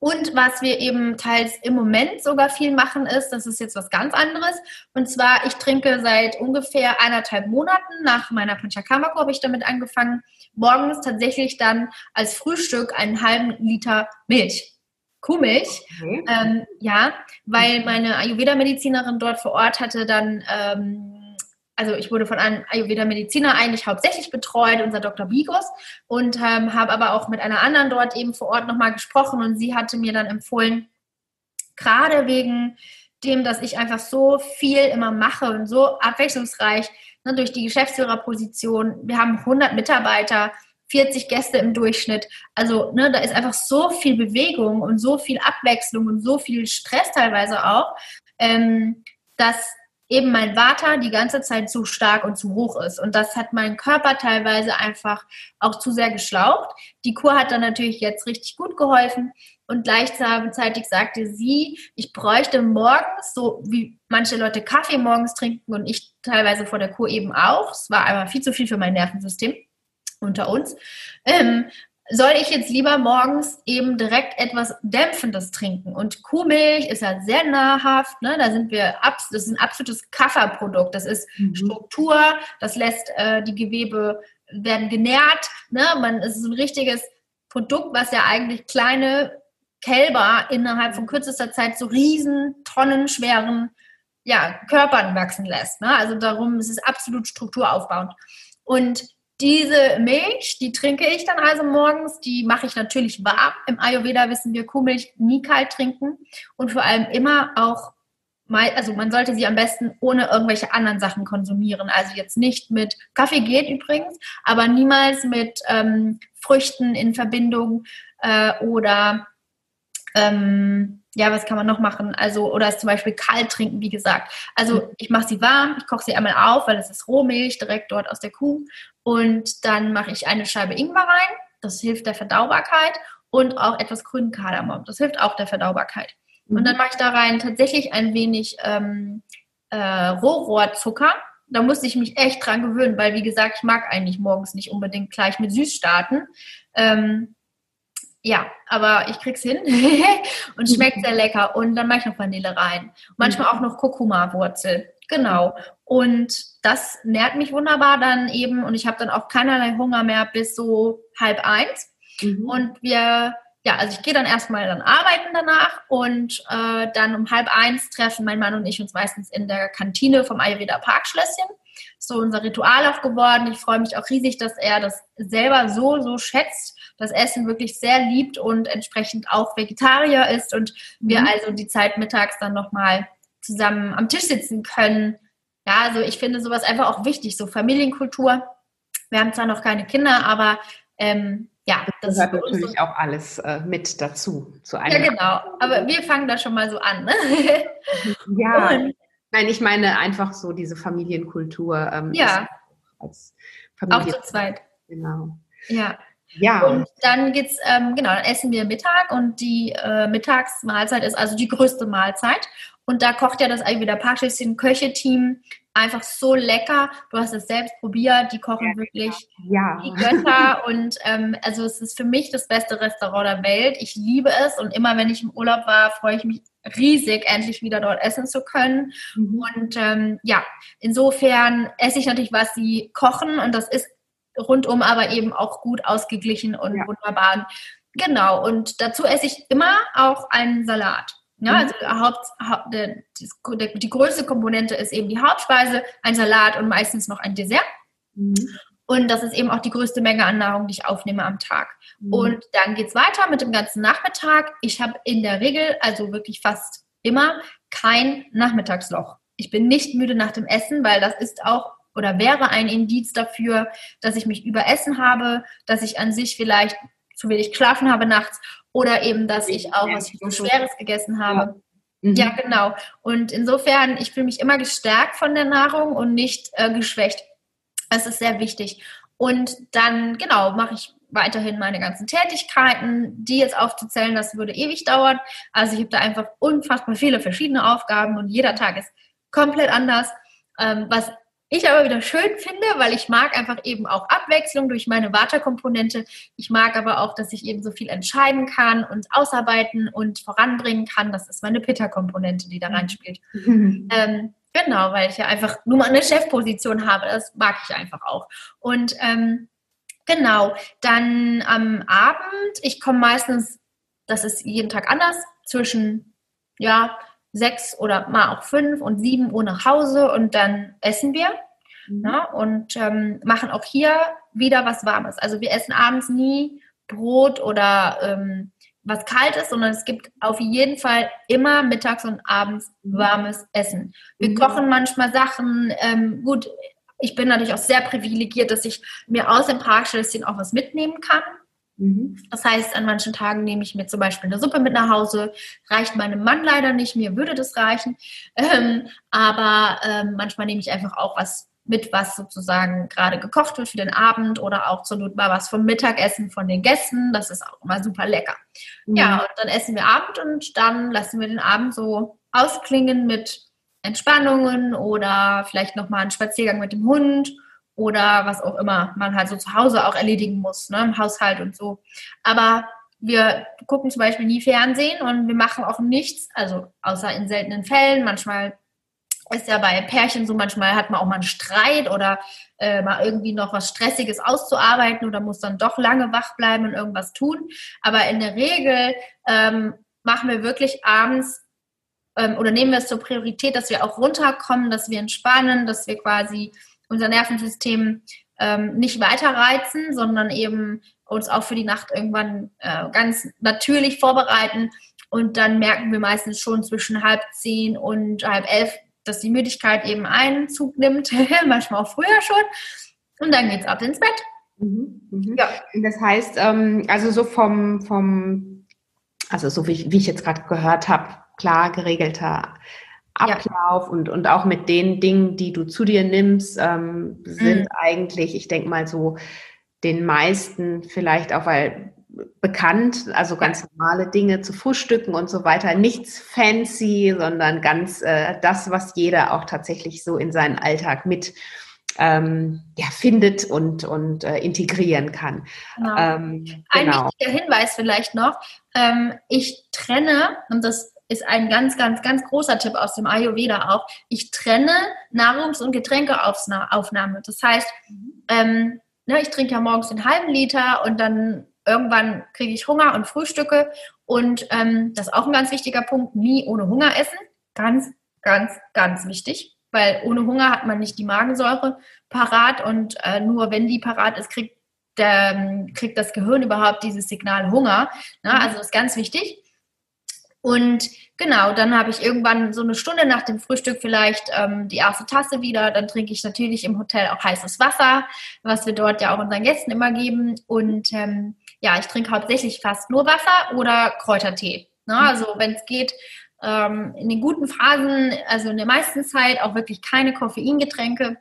und was wir eben teils im Moment sogar viel machen, ist, das ist jetzt was ganz anderes. Und zwar, ich trinke seit ungefähr eineinhalb Monaten, nach meiner Panchakarma habe ich damit angefangen, morgens tatsächlich dann als Frühstück einen halben Liter Milch. Kuhmilch. Okay. Ähm, ja, weil meine Ayurveda-Medizinerin dort vor Ort hatte dann ähm, also ich wurde von einem Ayurveda-Mediziner eigentlich hauptsächlich betreut, unser Dr. Bigos, und ähm, habe aber auch mit einer anderen dort eben vor Ort nochmal gesprochen und sie hatte mir dann empfohlen, gerade wegen dem, dass ich einfach so viel immer mache und so abwechslungsreich ne, durch die Geschäftsführerposition. Wir haben 100 Mitarbeiter, 40 Gäste im Durchschnitt. Also ne, da ist einfach so viel Bewegung und so viel Abwechslung und so viel Stress teilweise auch, ähm, dass eben mein Vata die ganze Zeit zu stark und zu hoch ist. Und das hat meinen Körper teilweise einfach auch zu sehr geschlaucht. Die Kur hat dann natürlich jetzt richtig gut geholfen. Und gleichzeitig sagte sie, ich bräuchte morgens, so wie manche Leute Kaffee morgens trinken und ich teilweise vor der Kur eben auch. Es war einfach viel zu viel für mein Nervensystem unter uns. Ähm, soll ich jetzt lieber morgens eben direkt etwas Dämpfendes trinken? Und Kuhmilch ist ja sehr nahrhaft, ne? da sind wir, das ist ein absolutes Kafferprodukt, das ist mhm. Struktur, das lässt äh, die Gewebe werden genährt, ne? Man, es ist ein richtiges Produkt, was ja eigentlich kleine Kälber innerhalb von kürzester Zeit so riesen, tonnenschweren ja, Körpern wachsen lässt. Ne? Also darum ist es absolut strukturaufbauend. Und diese Milch, die trinke ich dann also morgens, die mache ich natürlich warm. Im Ayurveda wissen wir, Kuhmilch nie kalt trinken und vor allem immer auch, also man sollte sie am besten ohne irgendwelche anderen Sachen konsumieren. Also jetzt nicht mit, Kaffee geht übrigens, aber niemals mit ähm, Früchten in Verbindung äh, oder ähm, ja, was kann man noch machen? Also, oder es zum Beispiel kalt trinken, wie gesagt. Also, ich mache sie warm, ich koche sie einmal auf, weil es ist Rohmilch direkt dort aus der Kuh. Und dann mache ich eine Scheibe Ingwer rein. Das hilft der Verdaubarkeit. Und auch etwas grünen Kardamom. Das hilft auch der Verdaubarkeit. Mhm. Und dann mache ich da rein tatsächlich ein wenig ähm, äh, Rohrohrzucker. Da musste ich mich echt dran gewöhnen, weil, wie gesagt, ich mag eigentlich morgens nicht unbedingt gleich mit süß starten. Ähm, ja, aber ich krieg's hin und schmeckt sehr lecker. Und dann mache ich noch Vanille rein. Manchmal auch noch Kurkuma-Wurzel. Genau. Und das nährt mich wunderbar dann eben. Und ich habe dann auch keinerlei Hunger mehr bis so halb eins. Mhm. Und wir, ja, also ich gehe dann erstmal dann arbeiten danach und äh, dann um halb eins treffen mein Mann und ich uns meistens in der Kantine vom Ayurveda Parkschlösschen so unser Ritual auch geworden. Ich freue mich auch riesig, dass er das selber so, so schätzt, das Essen wirklich sehr liebt und entsprechend auch Vegetarier ist und wir mhm. also die Zeit mittags dann nochmal zusammen am Tisch sitzen können. Ja, also ich finde sowas einfach auch wichtig, so Familienkultur. Wir haben zwar noch keine Kinder, aber ähm, ja, das, das gehört natürlich so. auch alles äh, mit dazu. Zu einem ja, genau. Aber wir fangen da schon mal so an. Ne? ja. Und Nein, ich meine einfach so diese Familienkultur. Ähm, ja. Als Familie. Auch zu zweit. Genau. Ja. Ja. Und dann geht's, ähm, genau, dann essen wir Mittag und die äh, Mittagsmahlzeit ist also die größte Mahlzeit. Und da kocht ja das Ayurveda Parkschlösschen Köche-Team einfach so lecker. Du hast es selbst probiert, die kochen ja, wirklich ja. die Götter. und ähm, also es ist für mich das beste Restaurant der Welt. Ich liebe es und immer wenn ich im Urlaub war, freue ich mich riesig, endlich wieder dort essen zu können. Mhm. Und ähm, ja, insofern esse ich natürlich, was sie kochen und das ist rundum aber eben auch gut ausgeglichen und ja. wunderbar. Genau, und dazu esse ich immer auch einen Salat. Ja, mhm. also Haupt, Haupt, die größte Komponente ist eben die Hauptspeise, ein Salat und meistens noch ein Dessert. Mhm. Und das ist eben auch die größte Menge an Nahrung, die ich aufnehme am Tag. Mhm. Und dann geht es weiter mit dem ganzen Nachmittag. Ich habe in der Regel, also wirklich fast immer, kein Nachmittagsloch. Ich bin nicht müde nach dem Essen, weil das ist auch oder wäre ein Indiz dafür, dass ich mich überessen habe, dass ich an sich vielleicht zu wenig geschlafen habe nachts oder eben, dass ich auch was Schweres gegessen habe. Ja. Mhm. ja, genau. Und insofern, ich fühle mich immer gestärkt von der Nahrung und nicht äh, geschwächt. Das ist sehr wichtig. Und dann, genau, mache ich weiterhin meine ganzen Tätigkeiten. Die jetzt aufzuzählen, das würde ewig dauern. Also ich habe da einfach unfassbar viele verschiedene Aufgaben und jeder Tag ist komplett anders. Ähm, was ich aber wieder schön finde, weil ich mag einfach eben auch Abwechslung durch meine Vata-Komponente. Ich mag aber auch, dass ich eben so viel entscheiden kann und ausarbeiten und voranbringen kann. Das ist meine Pitta-Komponente, die da reinspielt. Mhm. Ähm, genau, weil ich ja einfach nur mal eine Chefposition habe. Das mag ich einfach auch. Und ähm, genau, dann am Abend, ich komme meistens, das ist jeden Tag anders, zwischen ja, sechs oder mal auch fünf und sieben Uhr nach Hause und dann essen wir mhm. ja, ne, und ähm, machen auch hier wieder was Warmes. Also wir essen abends nie Brot oder ähm, was Kaltes, sondern es gibt auf jeden Fall immer mittags und abends mhm. warmes Essen. Wir mhm. kochen manchmal Sachen. Ähm, gut, ich bin natürlich auch sehr privilegiert, dass ich mir aus dem Parkschlösschen auch was mitnehmen kann. Mhm. Das heißt, an manchen Tagen nehme ich mir zum Beispiel eine Suppe mit nach Hause. Reicht meinem Mann leider nicht, mir würde das reichen. Ähm, aber ähm, manchmal nehme ich einfach auch was mit, was sozusagen gerade gekocht wird für den Abend oder auch zur Not mal was vom Mittagessen von den Gästen. Das ist auch immer super lecker. Mhm. Ja, und dann essen wir Abend und dann lassen wir den Abend so ausklingen mit Entspannungen oder vielleicht nochmal einen Spaziergang mit dem Hund oder was auch immer man halt so zu Hause auch erledigen muss, ne, im Haushalt und so. Aber wir gucken zum Beispiel nie Fernsehen und wir machen auch nichts, also außer in seltenen Fällen. Manchmal ist ja bei Pärchen so, manchmal hat man auch mal einen Streit oder äh, mal irgendwie noch was Stressiges auszuarbeiten oder muss dann doch lange wach bleiben und irgendwas tun. Aber in der Regel ähm, machen wir wirklich abends ähm, oder nehmen wir es zur Priorität, dass wir auch runterkommen, dass wir entspannen, dass wir quasi unser Nervensystem ähm, nicht weiter reizen, sondern eben uns auch für die Nacht irgendwann äh, ganz natürlich vorbereiten. Und dann merken wir meistens schon zwischen halb zehn und halb elf, dass die Müdigkeit eben Einzug nimmt, manchmal auch früher schon. Und dann geht es ab ins Bett. Mhm, mhm. Ja. Das heißt, ähm, also so vom, vom, also so wie, wie ich jetzt gerade gehört habe, klar geregelter Ablauf ja. und, und auch mit den Dingen, die du zu dir nimmst, ähm, sind mhm. eigentlich, ich denke mal so, den meisten vielleicht auch, weil bekannt, also ganz normale Dinge zu frühstücken und so weiter. Nichts fancy, sondern ganz äh, das, was jeder auch tatsächlich so in seinen Alltag mit ähm, ja, findet und, und äh, integrieren kann. Genau. Ähm, genau. Ein wichtiger Hinweis vielleicht noch. Ähm, ich trenne, und das ist ein ganz, ganz, ganz großer Tipp aus dem Ayurveda auch. Ich trenne Nahrungs- und Getränkeaufnahme. Das heißt, ähm, ne, ich trinke ja morgens einen halben Liter und dann irgendwann kriege ich Hunger und frühstücke. Und ähm, das ist auch ein ganz wichtiger Punkt, nie ohne Hunger essen. Ganz, ganz, ganz wichtig. Weil ohne Hunger hat man nicht die Magensäure parat und äh, nur wenn die parat ist, kriegt, der, kriegt das Gehirn überhaupt dieses Signal Hunger. Ne? Also das ist ganz wichtig. Und genau, dann habe ich irgendwann so eine Stunde nach dem Frühstück vielleicht ähm, die erste Tasse wieder. Dann trinke ich natürlich im Hotel auch heißes Wasser, was wir dort ja auch unseren Gästen immer geben. Und ähm, ja, ich trinke hauptsächlich fast nur Wasser oder Kräutertee. Ne? Also wenn es geht, ähm, in den guten Phasen, also in der meisten Zeit auch wirklich keine Koffeingetränke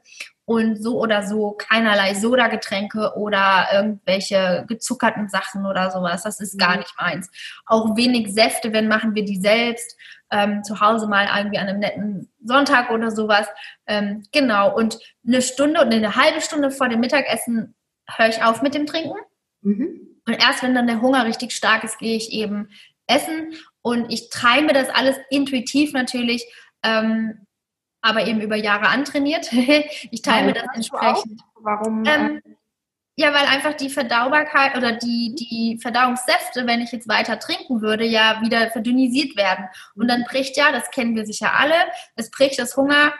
und so oder so keinerlei Soda-Getränke oder irgendwelche gezuckerten Sachen oder sowas. Das ist gar mhm. nicht meins. Auch wenig Säfte, wenn machen wir die selbst. Ähm, zu Hause mal irgendwie an einem netten Sonntag oder sowas. Ähm, genau. Und eine Stunde und eine halbe Stunde vor dem Mittagessen höre ich auf mit dem Trinken. Mhm. Und erst wenn dann der Hunger richtig stark ist, gehe ich eben essen. Und ich treibe das alles intuitiv natürlich. Ähm, aber eben über Jahre antrainiert. ich teile mir das entsprechend. Warum? Ähm, ja, weil einfach die Verdaubarkeit oder die, die Verdauungssäfte, wenn ich jetzt weiter trinken würde, ja wieder verdünnisiert werden. Und dann bricht ja, das kennen wir sicher alle, es bricht das Hunger,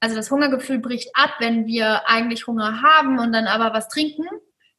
also das Hungergefühl bricht ab, wenn wir eigentlich Hunger haben und dann aber was trinken,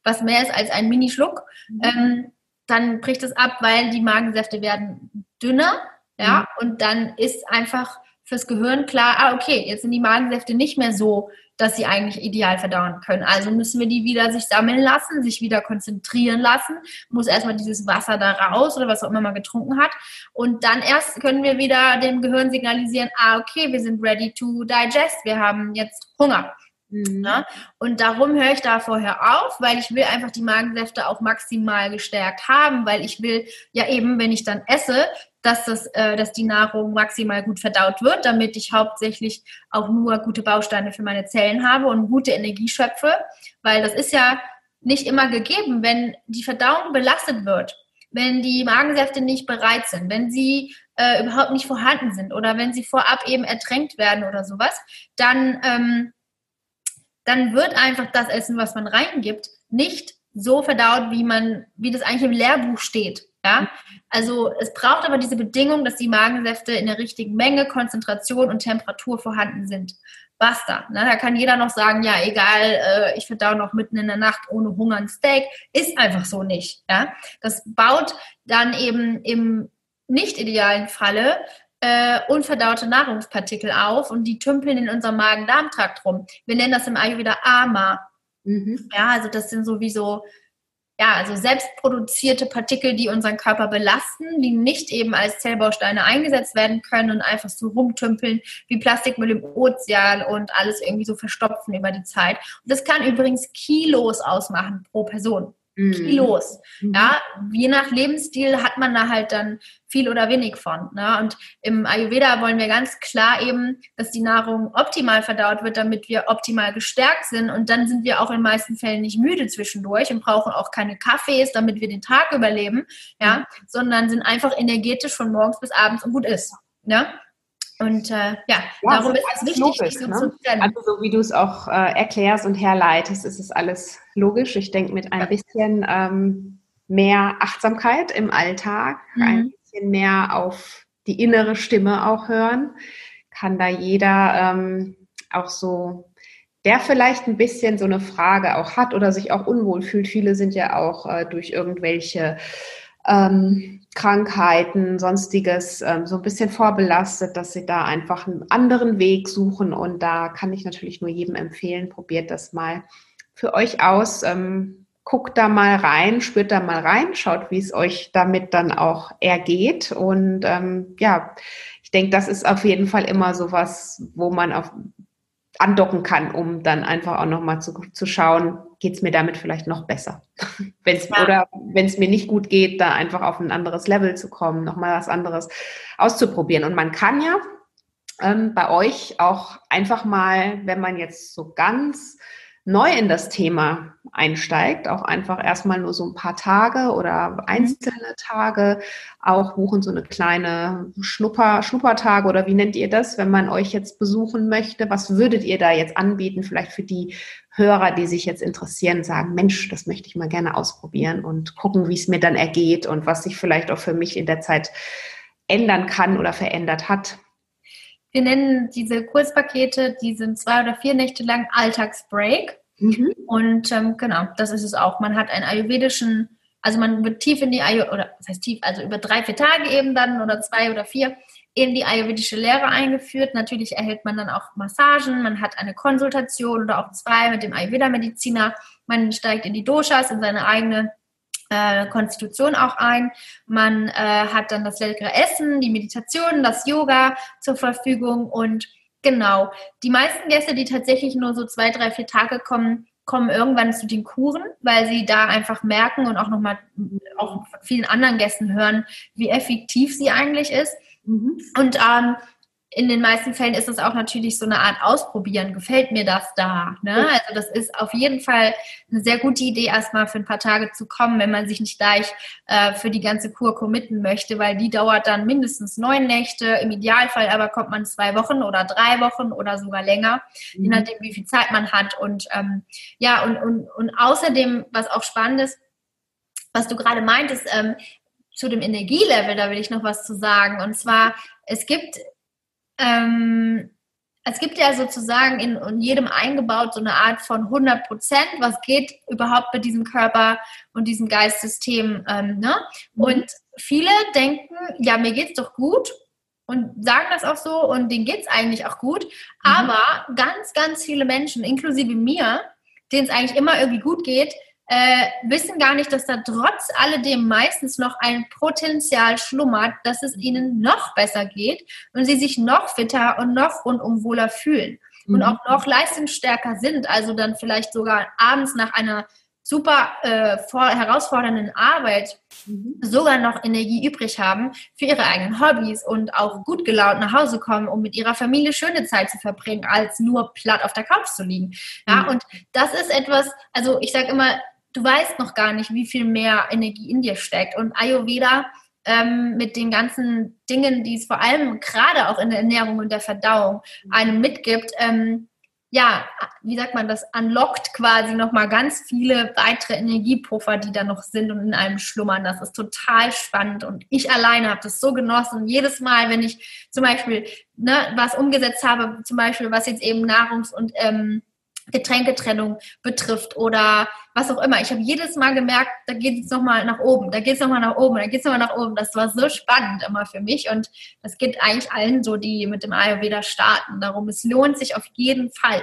was mehr ist als ein Minischluck. Mhm. Ähm, dann bricht es ab, weil die Magensäfte werden dünner, ja, mhm. und dann ist einfach fürs Gehirn klar, ah, okay, jetzt sind die Magensäfte nicht mehr so, dass sie eigentlich ideal verdauen können. Also müssen wir die wieder sich sammeln lassen, sich wieder konzentrieren lassen, muss erstmal dieses Wasser da raus oder was auch immer man getrunken hat. Und dann erst können wir wieder dem Gehirn signalisieren, ah, okay, wir sind ready to digest, wir haben jetzt Hunger. Mhm. Ja? Und darum höre ich da vorher auf, weil ich will einfach die Magensäfte auch maximal gestärkt haben, weil ich will ja eben, wenn ich dann esse, dass, das, äh, dass die Nahrung maximal gut verdaut wird, damit ich hauptsächlich auch nur gute Bausteine für meine Zellen habe und gute Energie schöpfe, weil das ist ja nicht immer gegeben, wenn die Verdauung belastet wird, wenn die Magensäfte nicht bereit sind, wenn sie äh, überhaupt nicht vorhanden sind oder wenn sie vorab eben ertränkt werden oder sowas, dann, ähm, dann wird einfach das Essen, was man reingibt, nicht so verdaut, wie man, wie das eigentlich im Lehrbuch steht. Ja? Also es braucht aber diese Bedingung, dass die Magensäfte in der richtigen Menge, Konzentration und Temperatur vorhanden sind. Basta. Ne? Da kann jeder noch sagen, ja, egal, äh, ich verdaue noch mitten in der Nacht ohne Hunger ein Steak. Ist einfach so nicht. Ja? Das baut dann eben im nicht idealen Falle äh, unverdaute Nahrungspartikel auf und die tümpeln in unserem Magen-Darm-Trakt rum. Wir nennen das im Ayurveda Ama. Mhm. Ja, also das sind sowieso ja, also selbstproduzierte Partikel, die unseren Körper belasten, die nicht eben als Zellbausteine eingesetzt werden können und einfach so rumtümpeln wie Plastikmüll im Ozean und alles irgendwie so verstopfen über die Zeit. Und das kann übrigens Kilos ausmachen pro Person. Mhm. Kilos. Mhm. Ja, je nach Lebensstil hat man da halt dann viel oder wenig von. Ne? Und im Ayurveda wollen wir ganz klar eben, dass die Nahrung optimal verdaut wird, damit wir optimal gestärkt sind. Und dann sind wir auch in den meisten Fällen nicht müde zwischendurch und brauchen auch keine Kaffees, damit wir den Tag überleben, ja, mhm. sondern sind einfach energetisch von morgens bis abends und gut ist. Ja? Und äh, ja, ja, darum ist es wichtig, logisch, so ne? zu trennen. Also so wie du es auch äh, erklärst und herleitest, ist es alles logisch. Ich denke, mit ein bisschen ähm, mehr Achtsamkeit im Alltag, mhm. ein bisschen mehr auf die innere Stimme auch hören, kann da jeder ähm, auch so, der vielleicht ein bisschen so eine Frage auch hat oder sich auch unwohl fühlt. Viele sind ja auch äh, durch irgendwelche ähm, Krankheiten, sonstiges ähm, so ein bisschen vorbelastet, dass sie da einfach einen anderen Weg suchen. Und da kann ich natürlich nur jedem empfehlen, probiert das mal für euch aus. Ähm, guckt da mal rein, spürt da mal rein, schaut, wie es euch damit dann auch ergeht. Und ähm, ja, ich denke, das ist auf jeden Fall immer so was, wo man auf, andocken kann, um dann einfach auch nochmal zu, zu schauen, geht es mir damit vielleicht noch besser. wenn's, ja. Oder wenn es mir nicht gut geht, da einfach auf ein anderes Level zu kommen, nochmal was anderes auszuprobieren. Und man kann ja ähm, bei euch auch einfach mal, wenn man jetzt so ganz neu in das Thema einsteigt, auch einfach erstmal nur so ein paar Tage oder mhm. einzelne Tage auch buchen, so eine kleine Schnupper, Schnuppertage oder wie nennt ihr das, wenn man euch jetzt besuchen möchte? Was würdet ihr da jetzt anbieten, vielleicht für die Hörer, die sich jetzt interessieren, sagen, Mensch, das möchte ich mal gerne ausprobieren und gucken, wie es mir dann ergeht und was sich vielleicht auch für mich in der Zeit ändern kann oder verändert hat? Wir nennen diese Kurspakete, die sind zwei oder vier Nächte lang Alltagsbreak. Mhm. Und ähm, genau, das ist es auch. Man hat einen ayurvedischen, also man wird tief in die Ayurveda, oder was heißt tief, also über drei, vier Tage eben dann oder zwei oder vier in die ayurvedische Lehre eingeführt. Natürlich erhält man dann auch Massagen, man hat eine Konsultation oder auch zwei mit dem Ayurveda-Mediziner. Man steigt in die Doshas, in seine eigene äh, Konstitution auch ein. Man äh, hat dann das leckere Essen, die Meditation, das Yoga zur Verfügung und genau, die meisten Gäste, die tatsächlich nur so zwei, drei, vier Tage kommen, kommen irgendwann zu den Kuren, weil sie da einfach merken und auch nochmal auch von vielen anderen Gästen hören, wie effektiv sie eigentlich ist. Mhm. Und ähm, in den meisten Fällen ist es auch natürlich so eine Art Ausprobieren. Gefällt mir das da? Ne? Also das ist auf jeden Fall eine sehr gute Idee, erstmal für ein paar Tage zu kommen, wenn man sich nicht gleich äh, für die ganze Kur committen möchte, weil die dauert dann mindestens neun Nächte. Im Idealfall aber kommt man zwei Wochen oder drei Wochen oder sogar länger, mhm. je nachdem, wie viel Zeit man hat. Und ähm, ja, und, und, und außerdem, was auch spannend ist, was du gerade meintest, ähm, zu dem Energielevel, da will ich noch was zu sagen. Und zwar, es gibt ähm, es gibt ja sozusagen in, in, jedem eingebaut so eine Art von 100 Prozent, was geht überhaupt mit diesem Körper und diesem Geistsystem. Ähm, ne? Mhm. Und viele denken, ja, mir geht's doch gut und sagen das auch so und denen geht's eigentlich auch gut. Mhm. Aber ganz, ganz viele Menschen, inklusive mir, denen es eigentlich immer irgendwie gut geht, äh, wissen gar nicht, dass da trotz alledem meistens noch ein Potenzial schlummert, dass es ihnen noch besser geht und sie sich noch fitter und noch rundum wohler fühlen. mhm. und auch noch leistungsstärker sind, also dann vielleicht sogar abends nach einer super äh, vor, herausfordernden Arbeit mhm. sogar noch Energie übrig haben für ihre eigenen Hobbys und auch gut gelaunt nach Hause kommen, um mit ihrer Familie schöne Zeit zu verbringen, als nur platt auf der Couch zu liegen. Ja, mhm. und das ist etwas, also ich sage immer, du weißt noch gar nicht, wie viel mehr Energie in dir steckt. Und Ayurveda ähm, mit den ganzen Dingen, die es vor allem gerade auch in der Ernährung und der Verdauung einem mitgibt, ähm, ja, wie sagt man das, unlockt quasi nochmal ganz viele weitere Energiepuffer, die da noch sind und in einem schlummern. Das ist total spannend und ich alleine habe das so genossen. Jedes Mal, wenn ich zum Beispiel ne, was umgesetzt habe, zum Beispiel was jetzt eben Nahrungs- und ähm, Getränketrennung betrifft oder was auch immer. Ich habe jedes Mal gemerkt, da geht es nochmal nach oben, da geht es nochmal nach oben, da geht es nochmal nach oben. Das war so spannend immer für mich und das geht eigentlich allen so, die mit dem Ayurveda starten. Darum, es lohnt sich auf jeden Fall.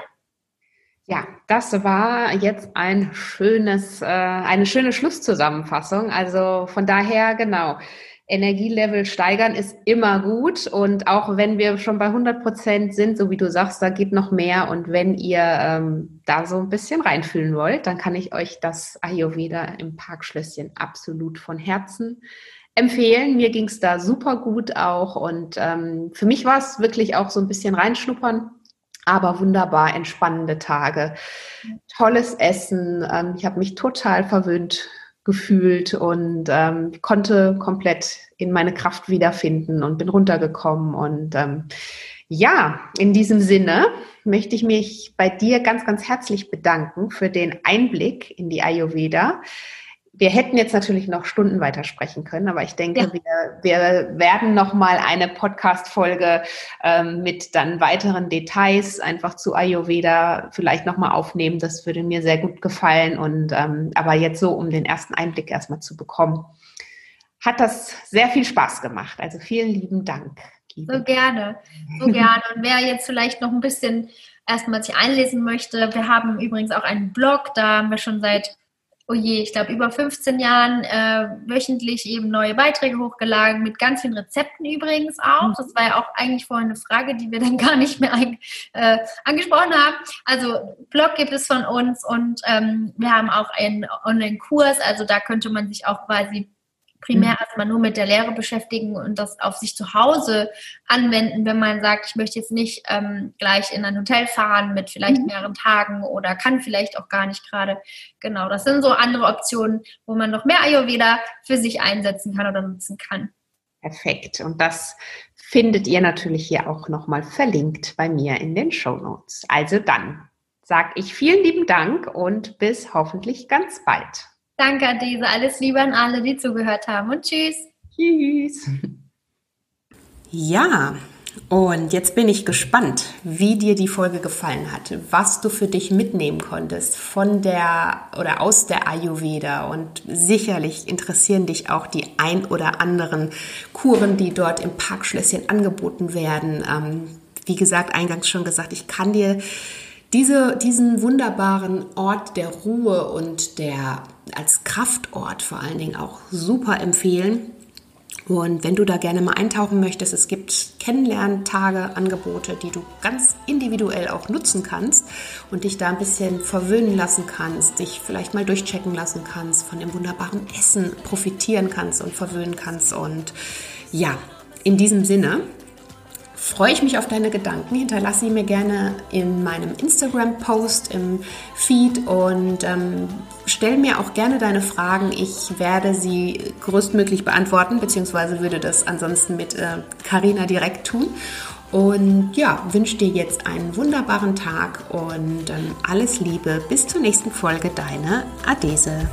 Ja, das war jetzt ein schönes, äh, eine schöne Schlusszusammenfassung. Also von daher, genau. Energielevel steigern ist immer gut und auch wenn wir schon bei 100 Prozent sind, so wie du sagst, da geht noch mehr und wenn ihr ähm, da so ein bisschen reinfühlen wollt, dann kann ich euch das Ayurveda im Parkschlösschen absolut von Herzen empfehlen. Mir ging es da super gut auch und ähm, für mich war es wirklich auch so ein bisschen reinschnuppern, aber wunderbar entspannende Tage, tolles Essen. Ähm, ich habe mich total verwöhnt gefühlt und ähm, konnte komplett in meine Kraft wiederfinden und bin runtergekommen. Und ähm, ja, in diesem Sinne möchte ich mich bei dir ganz, ganz herzlich bedanken für den Einblick in die Ayurveda wir hätten jetzt natürlich noch Stunden weiter sprechen können, aber ich denke, ja. wir, wir werden noch mal eine Podcast-Folge ähm, mit dann weiteren Details einfach zu Ayurveda vielleicht noch mal aufnehmen. Das würde mir sehr gut gefallen. Und ähm, aber jetzt so, um den ersten Einblick erstmal zu bekommen, hat das sehr viel Spaß gemacht. Also vielen lieben Dank. Liebe. So gerne, so gerne. Und wer jetzt vielleicht noch ein bisschen erstmal sich einlesen möchte, wir haben übrigens auch einen Blog, da haben wir schon seit oh je, ich glaube, über 15 Jahren äh, wöchentlich eben neue Beiträge hochgeladen, mit ganz vielen Rezepten übrigens auch. Mhm. Das war ja auch eigentlich vorhin eine Frage, die wir dann gar nicht mehr ein, äh, angesprochen haben. Also Blog gibt es von uns und ähm, wir haben auch einen Online-Kurs, also da könnte man sich auch quasi primär mhm. erstmal nur mit der Lehre beschäftigen und das auf sich zu Hause anwenden, wenn man sagt, ich möchte jetzt nicht ähm, gleich in ein Hotel fahren mit vielleicht mhm. mehreren Tagen oder kann vielleicht auch gar nicht gerade. Genau, das sind so andere Optionen, wo man noch mehr Ayurveda für sich einsetzen kann oder nutzen kann. Perfekt. Und das findet ihr natürlich hier auch nochmal verlinkt bei mir in den Show Notes. Also dann sage ich vielen lieben Dank und bis hoffentlich ganz bald. Danke, Adese. Alles Liebe an alle, die zugehört haben. Und tschüss. Tschüss. Ja, und jetzt bin ich gespannt, wie dir die Folge gefallen hat, was du für dich mitnehmen konntest von der oder aus der Ayurveda. Und sicherlich interessieren dich auch die ein oder anderen Kuren, die dort im Parkschlösschen angeboten werden. Ähm, wie gesagt, eingangs schon gesagt, ich kann dir diese, diesen wunderbaren Ort der Ruhe und der als Kraftort vor allen Dingen auch super empfehlen. Und wenn du da gerne mal eintauchen möchtest, es gibt Kennenlerntage, Angebote, die du ganz individuell auch nutzen kannst und dich da ein bisschen verwöhnen lassen kannst, dich vielleicht mal durchchecken lassen kannst, von dem wunderbaren Essen profitieren kannst und verwöhnen kannst. Und ja, in diesem Sinne freue ich mich auf deine Gedanken. Hinterlasse sie mir gerne in meinem Instagram-Post im Feed und ähm, stell mir auch gerne deine Fragen. Ich werde sie größtmöglich beantworten, beziehungsweise würde das ansonsten mit Karina äh, direkt tun. Und ja, wünsche dir jetzt einen wunderbaren Tag und ähm, alles Liebe. Bis zur nächsten Folge, deine Adese.